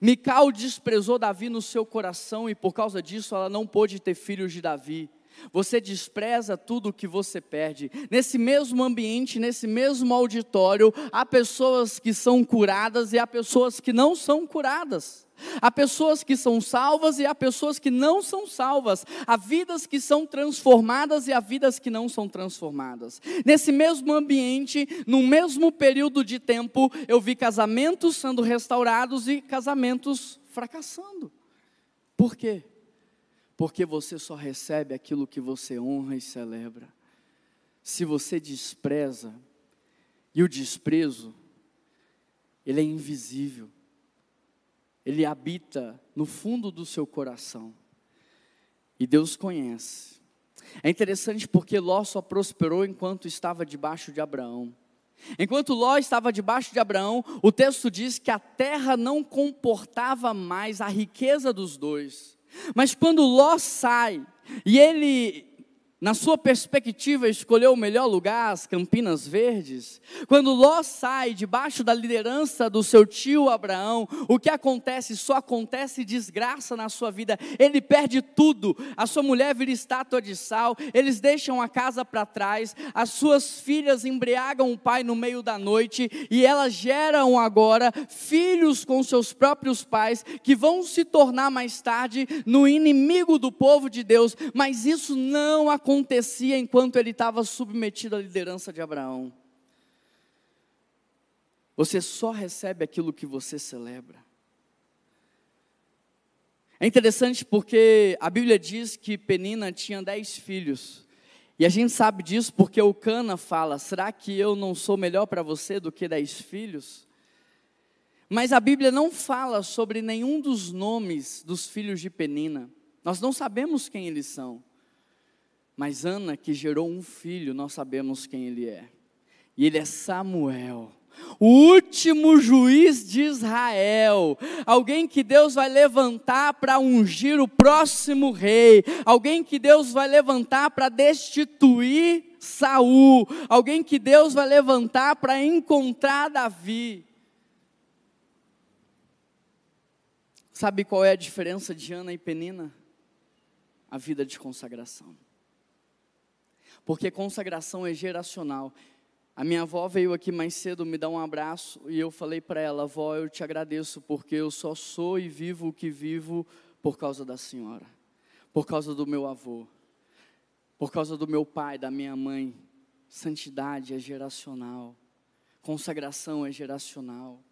Mical desprezou Davi no seu coração e por causa disso ela não pôde ter filhos de Davi. Você despreza tudo o que você perde. Nesse mesmo ambiente, nesse mesmo auditório, há pessoas que são curadas e há pessoas que não são curadas. Há pessoas que são salvas e há pessoas que não são salvas. Há vidas que são transformadas e há vidas que não são transformadas. Nesse mesmo ambiente, no mesmo período de tempo, eu vi casamentos sendo restaurados e casamentos fracassando. Por quê? Porque você só recebe aquilo que você honra e celebra. Se você despreza, e o desprezo, ele é invisível, ele habita no fundo do seu coração, e Deus conhece. É interessante porque Ló só prosperou enquanto estava debaixo de Abraão. Enquanto Ló estava debaixo de Abraão, o texto diz que a terra não comportava mais a riqueza dos dois. Mas quando Ló sai e ele na sua perspectiva, escolheu o melhor lugar, as Campinas Verdes. Quando Ló sai debaixo da liderança do seu tio Abraão, o que acontece? Só acontece desgraça na sua vida. Ele perde tudo. A sua mulher vira estátua de sal. Eles deixam a casa para trás. As suas filhas embriagam o pai no meio da noite. E elas geram agora filhos com seus próprios pais, que vão se tornar mais tarde no inimigo do povo de Deus. Mas isso não acontece acontecia enquanto ele estava submetido à liderança de Abraão. Você só recebe aquilo que você celebra. É interessante porque a Bíblia diz que Penina tinha dez filhos. E a gente sabe disso porque o Cana fala: será que eu não sou melhor para você do que dez filhos? Mas a Bíblia não fala sobre nenhum dos nomes dos filhos de Penina. Nós não sabemos quem eles são. Mas Ana, que gerou um filho, nós sabemos quem ele é. E ele é Samuel o último juiz de Israel, alguém que Deus vai levantar para ungir o próximo rei, alguém que Deus vai levantar para destituir Saul, alguém que Deus vai levantar para encontrar Davi. Sabe qual é a diferença de Ana e Penina? A vida de consagração porque consagração é geracional. A minha avó veio aqui mais cedo me dar um abraço e eu falei para ela: avó, eu te agradeço porque eu só sou e vivo o que vivo por causa da senhora, por causa do meu avô, por causa do meu pai, da minha mãe. Santidade é geracional, consagração é geracional.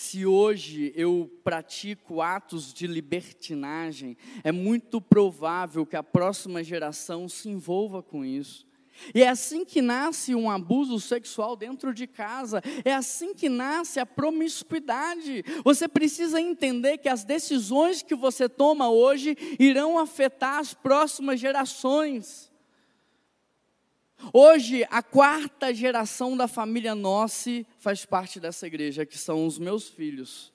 Se hoje eu pratico atos de libertinagem, é muito provável que a próxima geração se envolva com isso. E é assim que nasce um abuso sexual dentro de casa, é assim que nasce a promiscuidade. Você precisa entender que as decisões que você toma hoje irão afetar as próximas gerações. Hoje, a quarta geração da família Nossi faz parte dessa igreja, que são os meus filhos.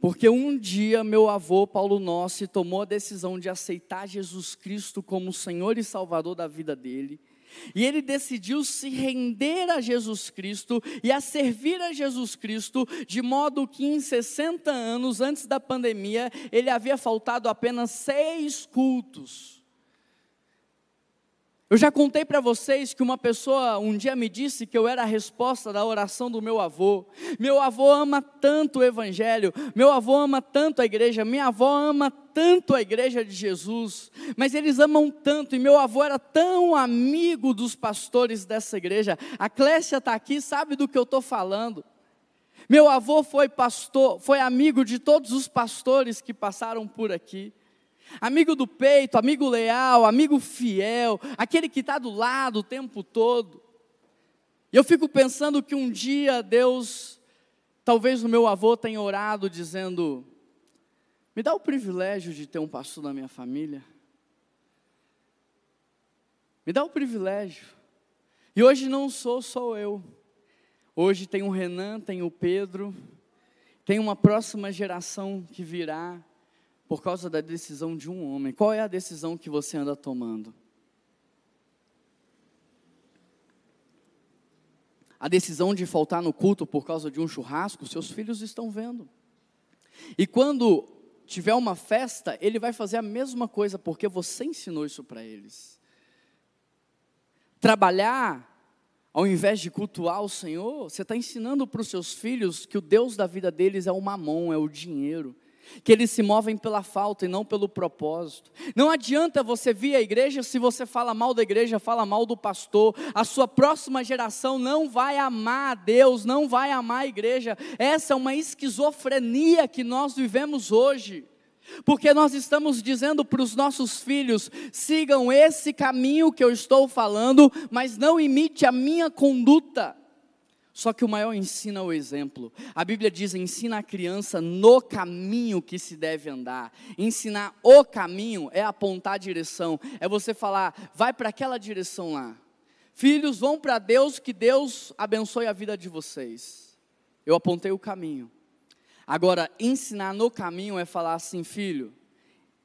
Porque um dia meu avô Paulo Nossi tomou a decisão de aceitar Jesus Cristo como Senhor e Salvador da vida dele. E ele decidiu se render a Jesus Cristo e a servir a Jesus Cristo, de modo que em 60 anos antes da pandemia, ele havia faltado apenas seis cultos. Eu já contei para vocês que uma pessoa um dia me disse que eu era a resposta da oração do meu avô. Meu avô ama tanto o Evangelho, meu avô ama tanto a igreja, minha avó ama tanto a igreja de Jesus, mas eles amam tanto, e meu avô era tão amigo dos pastores dessa igreja. A Clécia está aqui, sabe do que eu estou falando. Meu avô foi pastor, foi amigo de todos os pastores que passaram por aqui. Amigo do peito, amigo leal, amigo fiel, aquele que está do lado o tempo todo. E eu fico pensando que um dia Deus, talvez o meu avô tenha orado dizendo: Me dá o privilégio de ter um pastor na minha família. Me dá o privilégio. E hoje não sou só eu. Hoje tem o Renan, tem o Pedro, tem uma próxima geração que virá por causa da decisão de um homem. Qual é a decisão que você anda tomando? A decisão de faltar no culto por causa de um churrasco, seus filhos estão vendo. E quando tiver uma festa, ele vai fazer a mesma coisa, porque você ensinou isso para eles. Trabalhar, ao invés de cultuar o Senhor, você está ensinando para os seus filhos que o Deus da vida deles é o mamão, é o dinheiro que eles se movem pela falta e não pelo propósito. Não adianta você vir à igreja se você fala mal da igreja, fala mal do pastor. A sua próxima geração não vai amar a Deus, não vai amar a igreja. Essa é uma esquizofrenia que nós vivemos hoje. Porque nós estamos dizendo para os nossos filhos: sigam esse caminho que eu estou falando, mas não imite a minha conduta. Só que o maior ensina o exemplo. A Bíblia diz: ensina a criança no caminho que se deve andar. Ensinar o caminho é apontar a direção, é você falar, vai para aquela direção lá. Filhos, vão para Deus, que Deus abençoe a vida de vocês. Eu apontei o caminho. Agora, ensinar no caminho é falar assim, filho,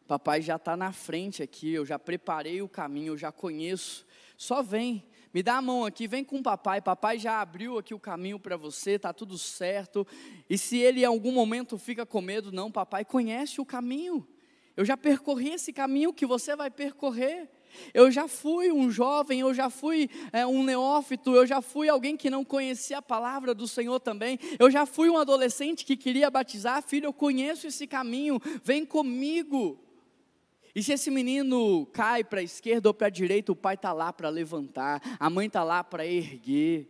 papai já está na frente aqui, eu já preparei o caminho, eu já conheço. Só vem, me dá a mão aqui, vem com o papai. Papai já abriu aqui o caminho para você, tá tudo certo. E se ele em algum momento fica com medo, não, papai conhece o caminho. Eu já percorri esse caminho que você vai percorrer. Eu já fui um jovem, eu já fui é, um neófito, eu já fui alguém que não conhecia a palavra do Senhor também. Eu já fui um adolescente que queria batizar. Filho, eu conheço esse caminho, vem comigo. E se esse menino cai para a esquerda ou para a direita, o pai está lá para levantar, a mãe está lá para erguer.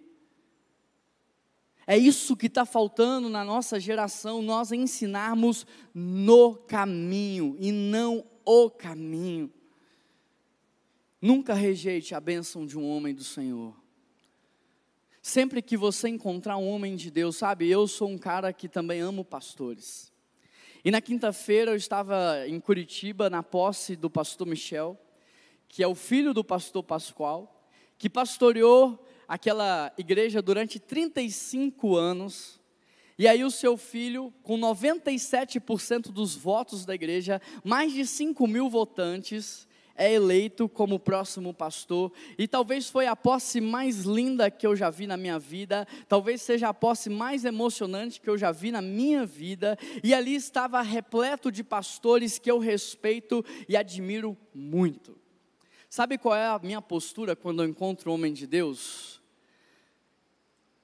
É isso que está faltando na nossa geração, nós ensinarmos no caminho e não o caminho. Nunca rejeite a bênção de um homem do Senhor. Sempre que você encontrar um homem de Deus, sabe, eu sou um cara que também amo pastores. E na quinta-feira eu estava em Curitiba, na posse do pastor Michel, que é o filho do pastor Pascoal, que pastoreou aquela igreja durante 35 anos. E aí o seu filho, com 97% dos votos da igreja, mais de 5 mil votantes, é eleito como próximo pastor, e talvez foi a posse mais linda que eu já vi na minha vida, talvez seja a posse mais emocionante que eu já vi na minha vida, e ali estava repleto de pastores que eu respeito e admiro muito. Sabe qual é a minha postura quando eu encontro um homem de Deus?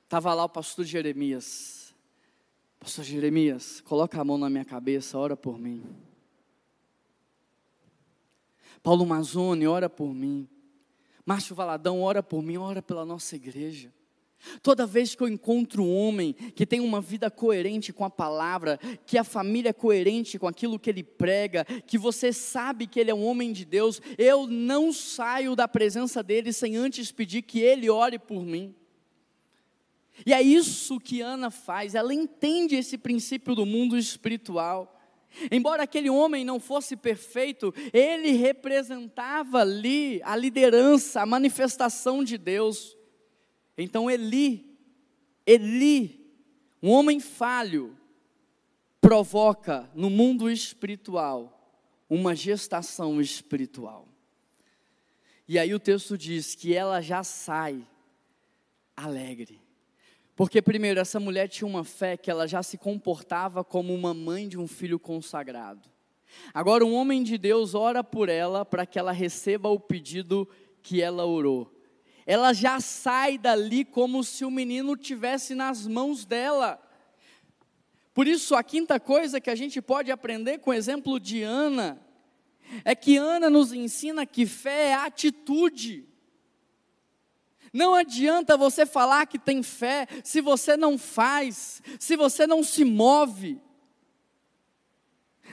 Estava lá o pastor Jeremias. Pastor Jeremias, coloca a mão na minha cabeça, ora por mim. Paulo Mazzoni, ora por mim. Márcio Valadão, ora por mim, ora pela nossa igreja. Toda vez que eu encontro um homem que tem uma vida coerente com a palavra, que a família é coerente com aquilo que ele prega, que você sabe que ele é um homem de Deus, eu não saio da presença dele sem antes pedir que ele ore por mim. E é isso que Ana faz, ela entende esse princípio do mundo espiritual. Embora aquele homem não fosse perfeito, ele representava ali a liderança, a manifestação de Deus. Então Eli, Eli, um homem falho, provoca no mundo espiritual uma gestação espiritual. E aí o texto diz que ela já sai alegre. Porque, primeiro, essa mulher tinha uma fé que ela já se comportava como uma mãe de um filho consagrado. Agora, um homem de Deus ora por ela para que ela receba o pedido que ela orou ela já sai dali como se o menino tivesse nas mãos dela. Por isso, a quinta coisa que a gente pode aprender com o exemplo de Ana é que Ana nos ensina que fé é atitude. Não adianta você falar que tem fé se você não faz, se você não se move.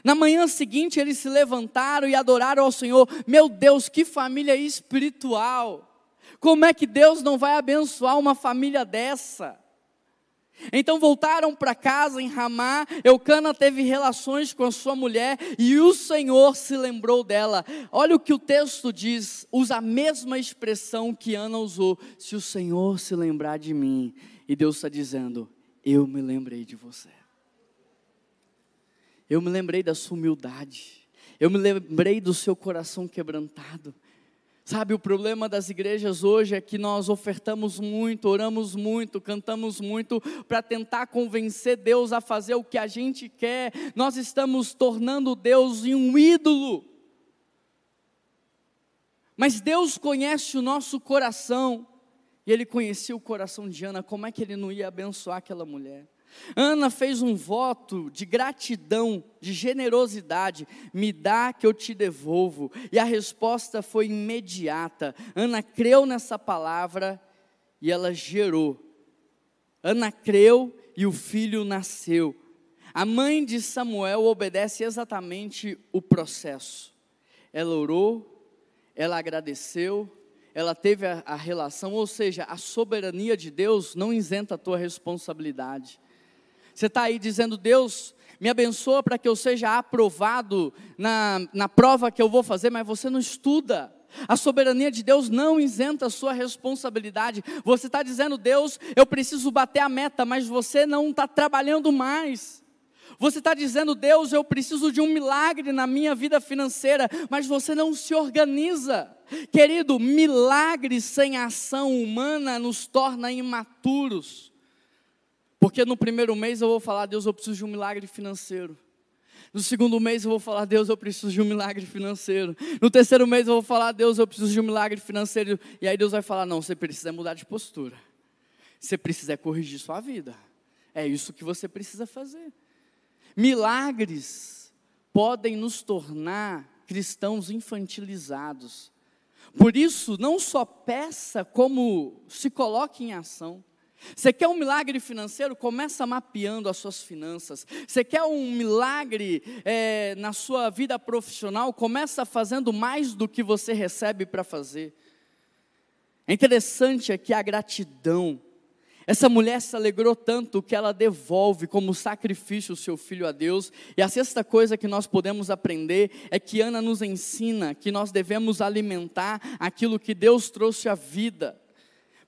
Na manhã seguinte eles se levantaram e adoraram ao Senhor. Meu Deus, que família espiritual! Como é que Deus não vai abençoar uma família dessa? Então voltaram para casa em Ramá, Eucana teve relações com a sua mulher e o Senhor se lembrou dela. Olha o que o texto diz, usa a mesma expressão que Ana usou: se o Senhor se lembrar de mim. E Deus está dizendo: eu me lembrei de você. Eu me lembrei da sua humildade. Eu me lembrei do seu coração quebrantado. Sabe, o problema das igrejas hoje é que nós ofertamos muito, oramos muito, cantamos muito para tentar convencer Deus a fazer o que a gente quer. Nós estamos tornando Deus em um ídolo. Mas Deus conhece o nosso coração, e Ele conhecia o coração de Ana, como é que Ele não ia abençoar aquela mulher? Ana fez um voto de gratidão, de generosidade: me dá que eu te devolvo. E a resposta foi imediata. Ana creu nessa palavra e ela gerou. Ana creu e o filho nasceu. A mãe de Samuel obedece exatamente o processo. Ela orou, ela agradeceu, ela teve a, a relação, ou seja, a soberania de Deus não isenta a tua responsabilidade. Você está aí dizendo, Deus, me abençoa para que eu seja aprovado na, na prova que eu vou fazer, mas você não estuda. A soberania de Deus não isenta a sua responsabilidade. Você está dizendo, Deus, eu preciso bater a meta, mas você não está trabalhando mais. Você está dizendo, Deus, eu preciso de um milagre na minha vida financeira, mas você não se organiza. Querido, milagre sem ação humana nos torna imaturos. Porque no primeiro mês eu vou falar, Deus, eu preciso de um milagre financeiro. No segundo mês eu vou falar, Deus, eu preciso de um milagre financeiro. No terceiro mês eu vou falar, Deus, eu preciso de um milagre financeiro. E aí Deus vai falar, não, você precisa mudar de postura. Você precisa corrigir sua vida. É isso que você precisa fazer. Milagres podem nos tornar cristãos infantilizados. Por isso, não só peça, como se coloque em ação. Você quer um milagre financeiro? Começa mapeando as suas finanças. Você quer um milagre é, na sua vida profissional? Começa fazendo mais do que você recebe para fazer. É interessante aqui a gratidão. Essa mulher se alegrou tanto que ela devolve como sacrifício o seu filho a Deus. E a sexta coisa que nós podemos aprender é que Ana nos ensina que nós devemos alimentar aquilo que Deus trouxe à vida.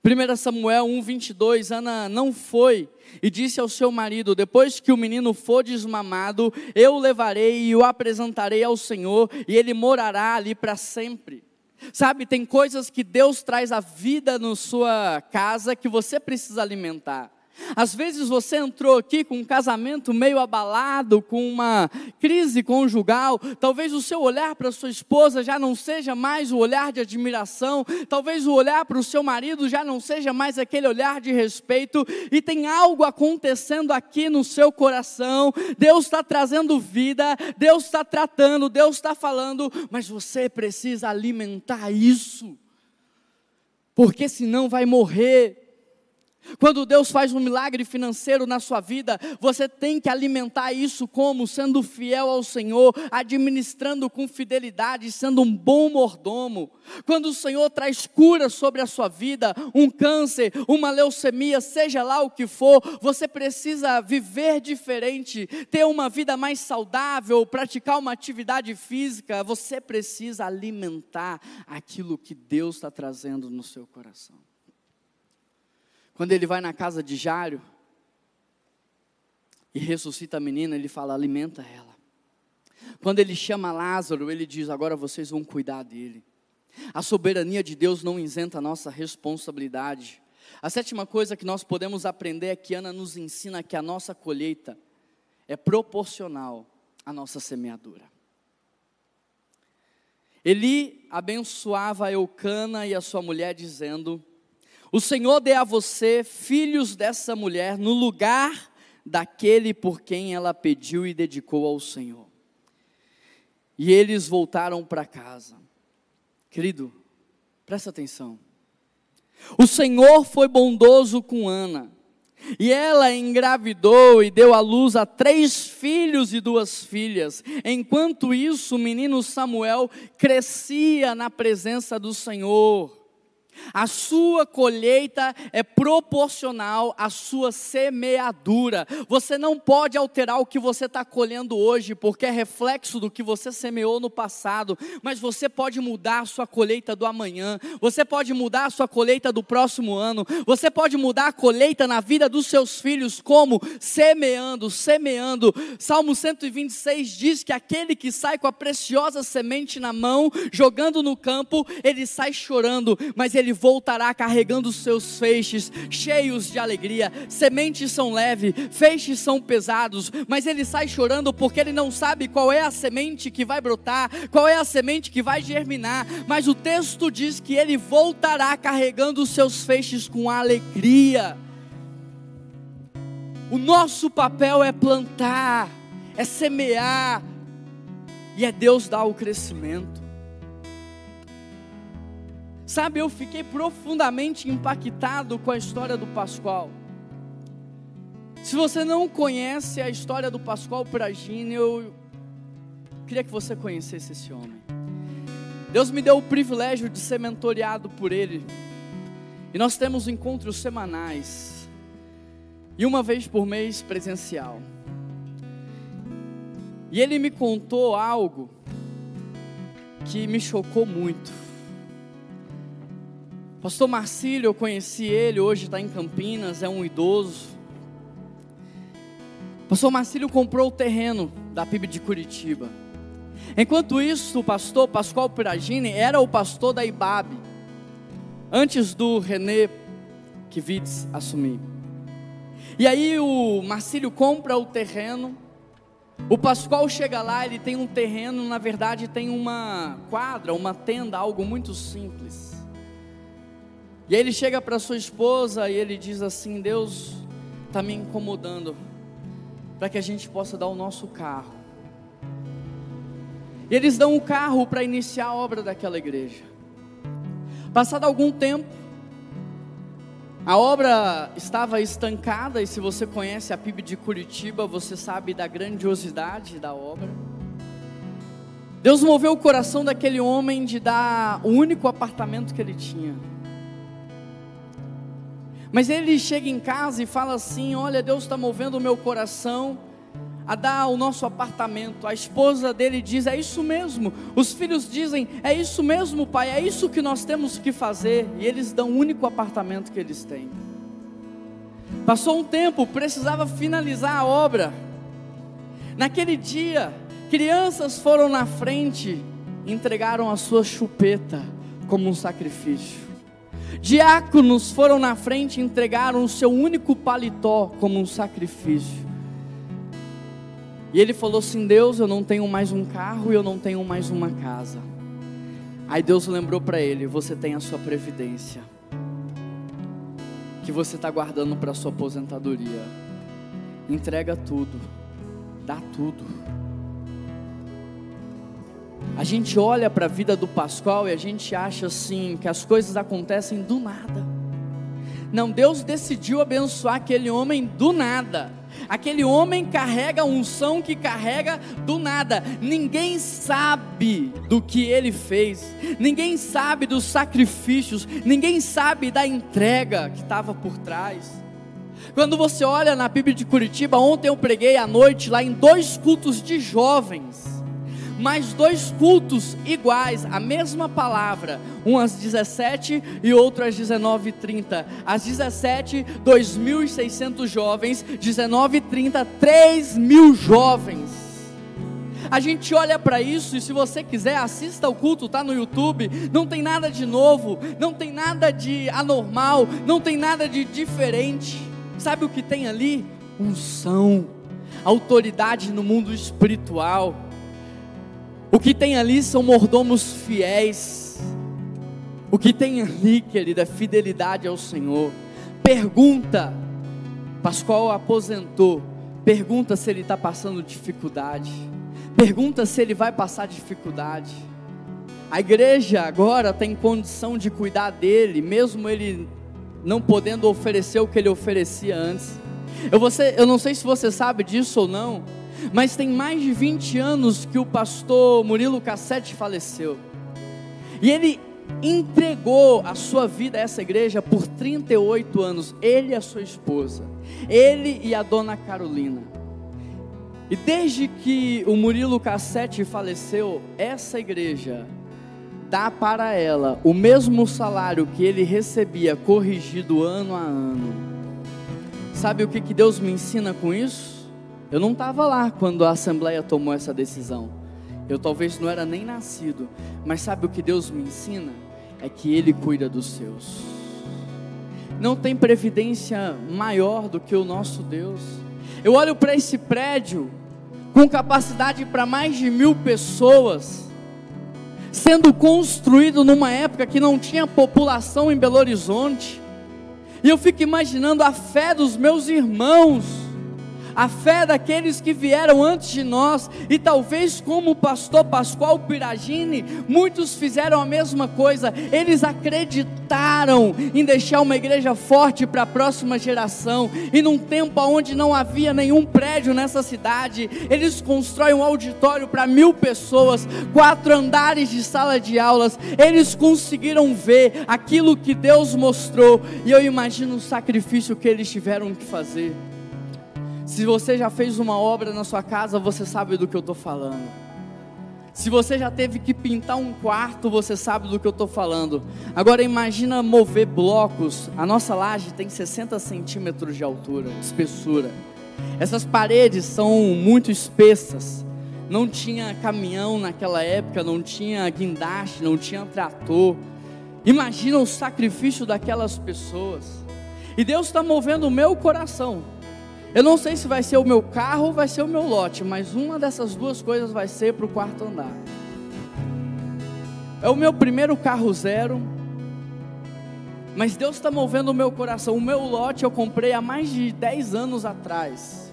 1 Samuel 1,22, Ana não foi e disse ao seu marido: Depois que o menino for desmamado, eu o levarei e o apresentarei ao Senhor, e ele morará ali para sempre. Sabe, tem coisas que Deus traz a vida na sua casa que você precisa alimentar. Às vezes você entrou aqui com um casamento meio abalado, com uma crise conjugal. Talvez o seu olhar para sua esposa já não seja mais o olhar de admiração. Talvez o olhar para o seu marido já não seja mais aquele olhar de respeito. E tem algo acontecendo aqui no seu coração. Deus está trazendo vida, Deus está tratando, Deus está falando, mas você precisa alimentar isso. Porque senão vai morrer Quando Deus faz um milagre financeiro na sua vida, você tem que alimentar isso como? Sendo fiel ao Senhor, administrando com fidelidade, sendo um bom mordomo. Quando o Senhor traz cura sobre a sua vida, um câncer, uma leucemia, seja lá o que for, você precisa viver diferente, ter uma vida mais saudável, praticar uma atividade física, você precisa alimentar aquilo que Deus está trazendo no seu coração. Quando ele vai na casa de Jário e ressuscita a menina, ele fala: alimenta ela. Quando ele chama Lázaro, ele diz: agora vocês vão cuidar dele. A soberania de Deus não isenta a nossa responsabilidade. A sétima coisa que nós podemos aprender é que Ana nos ensina que a nossa colheita é proporcional à nossa semeadura. Eli abençoava Eucana e a sua mulher, dizendo: o Senhor dê a você filhos dessa mulher no lugar daquele por quem ela pediu e dedicou ao Senhor. E eles voltaram para casa. Querido, presta atenção. O Senhor foi bondoso com Ana. E ela engravidou e deu à luz a três filhos e duas filhas. Enquanto isso, o menino Samuel crescia na presença do Senhor. A sua colheita é proporcional à sua semeadura. Você não pode alterar o que você está colhendo hoje, porque é reflexo do que você semeou no passado. Mas você pode mudar a sua colheita do amanhã. Você pode mudar a sua colheita do próximo ano. Você pode mudar a colheita na vida dos seus filhos, como semeando, semeando. Salmo 126 diz que aquele que sai com a preciosa semente na mão, jogando no campo, ele sai chorando, mas ele ele voltará carregando os seus feixes, cheios de alegria. Sementes são leves, feixes são pesados, mas ele sai chorando porque ele não sabe qual é a semente que vai brotar, qual é a semente que vai germinar. Mas o texto diz que ele voltará carregando os seus feixes com alegria. O nosso papel é plantar, é semear, e é Deus dar o crescimento. Sabe, eu fiquei profundamente impactado com a história do Pascoal. Se você não conhece a história do Pascoal Pragini, eu queria que você conhecesse esse homem. Deus me deu o privilégio de ser mentoreado por ele. E nós temos encontros semanais. E uma vez por mês presencial. E ele me contou algo que me chocou muito. Pastor Marcílio, eu conheci ele, hoje está em Campinas, é um idoso. Pastor Marcílio comprou o terreno da PIB de Curitiba. Enquanto isso, o pastor Pascoal Piragini era o pastor da IBAB, antes do René Kivitz assumir. E aí o Marcílio compra o terreno, o Pascoal chega lá, ele tem um terreno, na verdade tem uma quadra, uma tenda, algo muito simples. E aí ele chega para sua esposa e ele diz assim: Deus está me incomodando para que a gente possa dar o nosso carro. E eles dão o carro para iniciar a obra daquela igreja. Passado algum tempo, a obra estava estancada, e se você conhece a PIB de Curitiba, você sabe da grandiosidade da obra. Deus moveu o coração daquele homem de dar o único apartamento que ele tinha. Mas ele chega em casa e fala assim: Olha, Deus está movendo o meu coração a dar o nosso apartamento. A esposa dele diz: É isso mesmo. Os filhos dizem: É isso mesmo, pai. É isso que nós temos que fazer. E eles dão o único apartamento que eles têm. Passou um tempo, precisava finalizar a obra. Naquele dia, crianças foram na frente, entregaram a sua chupeta como um sacrifício. Diáconos foram na frente e entregaram o seu único paletó como um sacrifício. E ele falou assim: Deus, eu não tenho mais um carro e eu não tenho mais uma casa. Aí Deus lembrou para ele: Você tem a sua previdência, que você está guardando para a sua aposentadoria. Entrega tudo, dá tudo. A gente olha para a vida do Pascoal e a gente acha assim que as coisas acontecem do nada. Não, Deus decidiu abençoar aquele homem do nada. Aquele homem carrega a unção que carrega do nada. Ninguém sabe do que ele fez, ninguém sabe dos sacrifícios, ninguém sabe da entrega que estava por trás. Quando você olha na Bíblia de Curitiba, ontem eu preguei à noite lá em dois cultos de jovens mais dois cultos iguais, a mesma palavra, um às 17 e outro às 19h30. Às 17, 2.600 jovens, 19h30, 3 mil jovens. A gente olha para isso e se você quiser, assista o culto, tá no YouTube. Não tem nada de novo, não tem nada de anormal, não tem nada de diferente. Sabe o que tem ali? Unção, autoridade no mundo espiritual o que tem ali são mordomos fiéis. O que tem ali, querida, é fidelidade ao Senhor. Pergunta, Pascoal aposentou. Pergunta se ele está passando dificuldade. Pergunta se ele vai passar dificuldade. A igreja agora tem condição de cuidar dele, mesmo ele não podendo oferecer o que ele oferecia antes. Eu, você, eu não sei se você sabe disso ou não, mas tem mais de 20 anos que o pastor Murilo Cassete faleceu. E ele entregou a sua vida a essa igreja por 38 anos, ele e a sua esposa, ele e a dona Carolina. E desde que o Murilo Cassete faleceu, essa igreja dá para ela o mesmo salário que ele recebia corrigido ano a ano. Sabe o que, que Deus me ensina com isso? Eu não estava lá quando a Assembleia tomou essa decisão. Eu talvez não era nem nascido. Mas sabe o que Deus me ensina? É que Ele cuida dos seus. Não tem previdência maior do que o nosso Deus. Eu olho para esse prédio com capacidade para mais de mil pessoas, sendo construído numa época que não tinha população em Belo Horizonte. E eu fico imaginando a fé dos meus irmãos a fé daqueles que vieram antes de nós, e talvez como o pastor Pascoal Piragini, muitos fizeram a mesma coisa, eles acreditaram em deixar uma igreja forte para a próxima geração, e num tempo onde não havia nenhum prédio nessa cidade, eles constroem um auditório para mil pessoas, quatro andares de sala de aulas, eles conseguiram ver aquilo que Deus mostrou, e eu imagino o sacrifício que eles tiveram que fazer. Se você já fez uma obra na sua casa, você sabe do que eu estou falando. Se você já teve que pintar um quarto, você sabe do que eu estou falando. Agora imagina mover blocos. A nossa laje tem 60 centímetros de altura, de espessura. Essas paredes são muito espessas. Não tinha caminhão naquela época, não tinha guindaste, não tinha trator. Imagina o sacrifício daquelas pessoas. E Deus está movendo o meu coração eu não sei se vai ser o meu carro ou vai ser o meu lote, mas uma dessas duas coisas vai ser para o quarto andar. É o meu primeiro carro zero, mas Deus está movendo o meu coração. O meu lote eu comprei há mais de 10 anos atrás.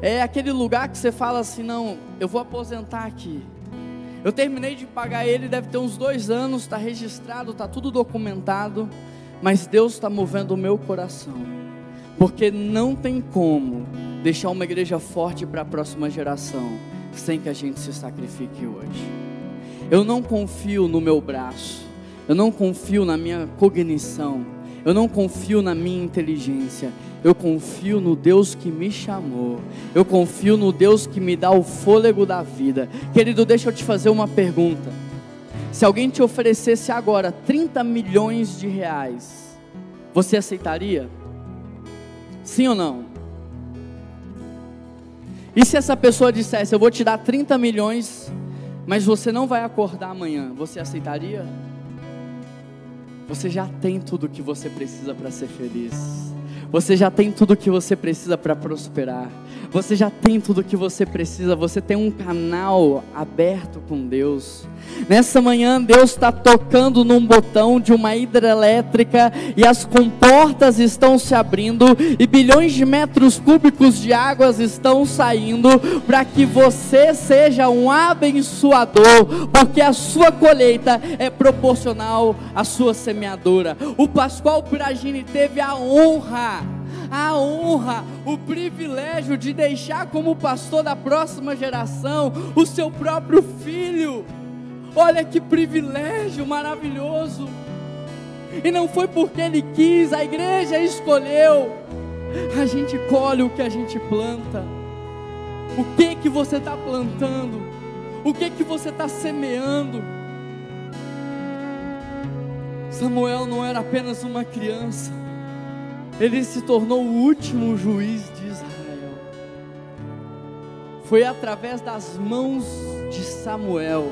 É aquele lugar que você fala assim: não, eu vou aposentar aqui. Eu terminei de pagar ele, deve ter uns dois anos, está registrado, está tudo documentado, mas Deus está movendo o meu coração. Porque não tem como deixar uma igreja forte para a próxima geração sem que a gente se sacrifique hoje. Eu não confio no meu braço, eu não confio na minha cognição, eu não confio na minha inteligência, eu confio no Deus que me chamou, eu confio no Deus que me dá o fôlego da vida. Querido, deixa eu te fazer uma pergunta. Se alguém te oferecesse agora 30 milhões de reais, você aceitaria? Sim ou não? E se essa pessoa dissesse: Eu vou te dar 30 milhões, mas você não vai acordar amanhã, você aceitaria? Você já tem tudo o que você precisa para ser feliz. Você já tem tudo o que você precisa para prosperar. Você já tem tudo o que você precisa, você tem um canal aberto com Deus. Nessa manhã, Deus está tocando num botão de uma hidrelétrica e as comportas estão se abrindo e bilhões de metros cúbicos de águas estão saindo para que você seja um abençoador, porque a sua colheita é proporcional à sua semeadura. O Pascoal Piragini teve a honra a honra, o privilégio de deixar como pastor da próxima geração o seu próprio filho. Olha que privilégio maravilhoso. E não foi porque ele quis, a igreja escolheu. A gente colhe o que a gente planta. O que que você está plantando? O que que você está semeando? Samuel não era apenas uma criança ele se tornou o último juiz de Israel. Foi através das mãos de Samuel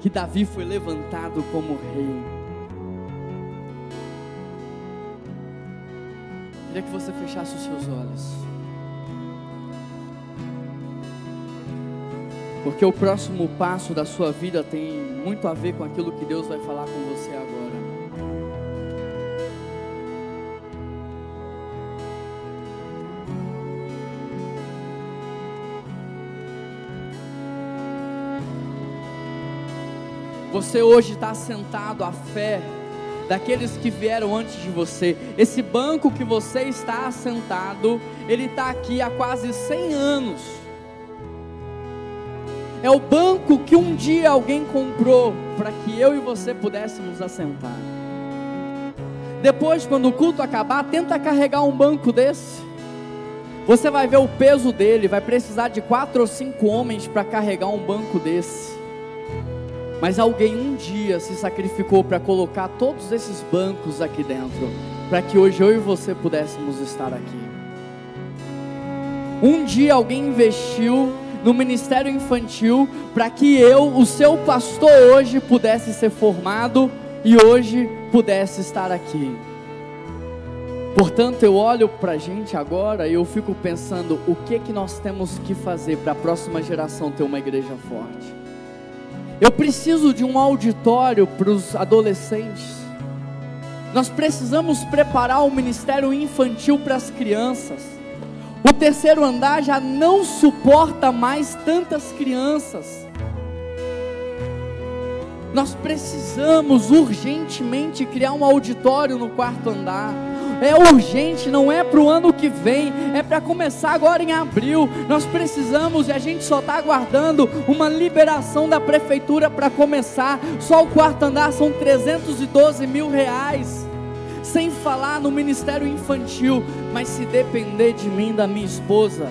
que Davi foi levantado como rei. Queria que você fechasse os seus olhos. Porque o próximo passo da sua vida tem muito a ver com aquilo que Deus vai falar com você agora. Você hoje está sentado à fé daqueles que vieram antes de você. Esse banco que você está assentado, ele está aqui há quase 100 anos. É o banco que um dia alguém comprou para que eu e você pudéssemos assentar. Depois, quando o culto acabar, tenta carregar um banco desse. Você vai ver o peso dele, vai precisar de quatro ou cinco homens para carregar um banco desse. Mas alguém um dia se sacrificou para colocar todos esses bancos aqui dentro, para que hoje eu e você pudéssemos estar aqui. Um dia alguém investiu no ministério infantil para que eu, o seu pastor hoje, pudesse ser formado e hoje pudesse estar aqui. Portanto, eu olho para a gente agora e eu fico pensando o que que nós temos que fazer para a próxima geração ter uma igreja forte. Eu preciso de um auditório para os adolescentes. Nós precisamos preparar o ministério infantil para as crianças. O terceiro andar já não suporta mais tantas crianças. Nós precisamos urgentemente criar um auditório no quarto andar é urgente, não é para o ano que vem, é para começar agora em abril. Nós precisamos e a gente só está aguardando uma liberação da prefeitura para começar. Só o quarto andar são 312 mil reais. Sem falar no ministério infantil, mas se depender de mim, da minha esposa,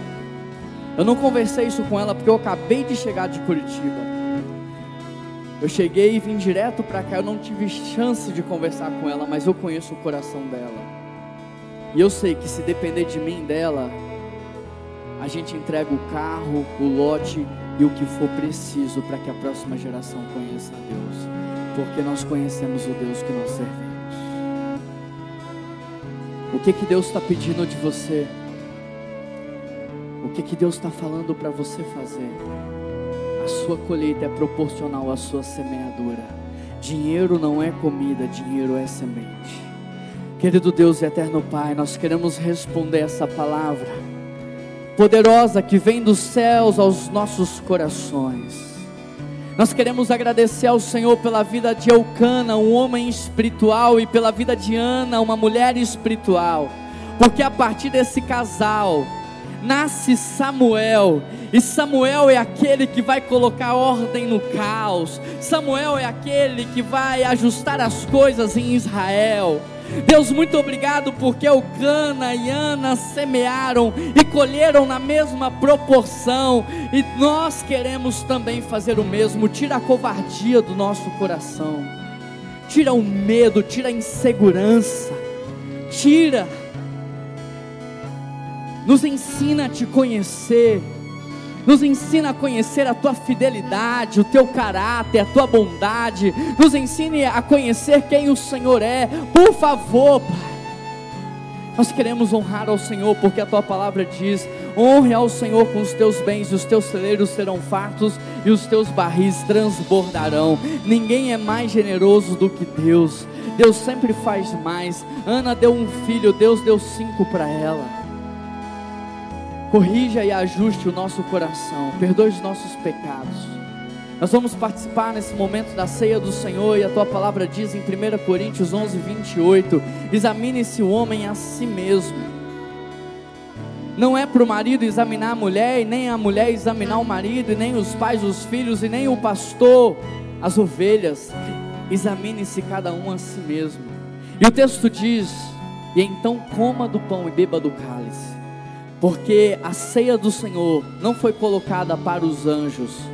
eu não conversei isso com ela porque eu acabei de chegar de Curitiba. Eu cheguei e vim direto para cá, eu não tive chance de conversar com ela, mas eu conheço o coração dela. E eu sei que se depender de mim dela, a gente entrega o carro, o lote e o que for preciso para que a próxima geração conheça a Deus, porque nós conhecemos o Deus que nós servimos. O que que Deus está pedindo de você? O que que Deus está falando para você fazer? A sua colheita é proporcional à sua semeadura. Dinheiro não é comida, dinheiro é semente. Querido Deus e eterno Pai, nós queremos responder essa palavra poderosa que vem dos céus aos nossos corações. Nós queremos agradecer ao Senhor pela vida de Eucana, um homem espiritual, e pela vida de Ana, uma mulher espiritual, porque a partir desse casal nasce Samuel, e Samuel é aquele que vai colocar ordem no caos, Samuel é aquele que vai ajustar as coisas em Israel. Deus, muito obrigado porque o Cana e Ana semearam e colheram na mesma proporção, e nós queremos também fazer o mesmo. Tira a covardia do nosso coração, tira o medo, tira a insegurança, tira, nos ensina a te conhecer nos ensina a conhecer a tua fidelidade, o teu caráter, a tua bondade, nos ensine a conhecer quem o Senhor é, por favor, Pai. Nós queremos honrar ao Senhor, porque a tua palavra diz: honre ao Senhor com os teus bens, os teus celeiros serão fartos e os teus barris transbordarão. Ninguém é mais generoso do que Deus. Deus sempre faz mais. Ana deu um filho, Deus deu cinco para ela. Corrija e ajuste o nosso coração, perdoe os nossos pecados. Nós vamos participar nesse momento da ceia do Senhor e a tua palavra diz em 1 Coríntios 11, 28: examine-se o homem a si mesmo. Não é para o marido examinar a mulher, e nem a mulher examinar o marido, e nem os pais os filhos, e nem o pastor as ovelhas. Examine-se cada um a si mesmo. E o texto diz: E então coma do pão e beba do cálice, porque a ceia do Senhor não foi colocada para os anjos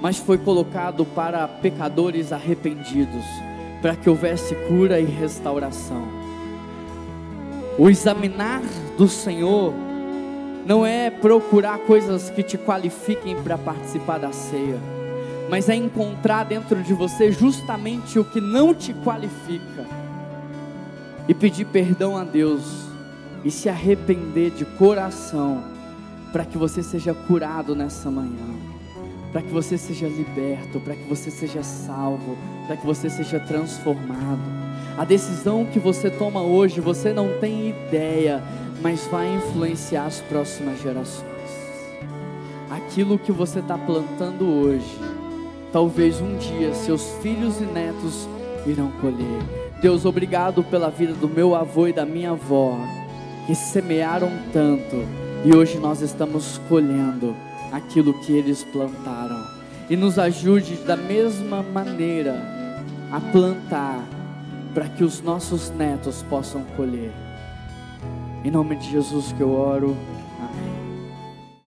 mas foi colocado para pecadores arrependidos, para que houvesse cura e restauração. O examinar do Senhor não é procurar coisas que te qualifiquem para participar da ceia, mas é encontrar dentro de você justamente o que não te qualifica e pedir perdão a Deus e se arrepender de coração para que você seja curado nessa manhã para que você seja liberto, para que você seja salvo, para que você seja transformado. A decisão que você toma hoje, você não tem ideia, mas vai influenciar as próximas gerações. Aquilo que você está plantando hoje, talvez um dia seus filhos e netos irão colher. Deus, obrigado pela vida do meu avô e da minha avó, que semearam tanto e hoje nós estamos colhendo aquilo que eles plantaram. E nos ajude da mesma maneira a plantar, para que os nossos netos possam colher. Em nome de Jesus que eu oro.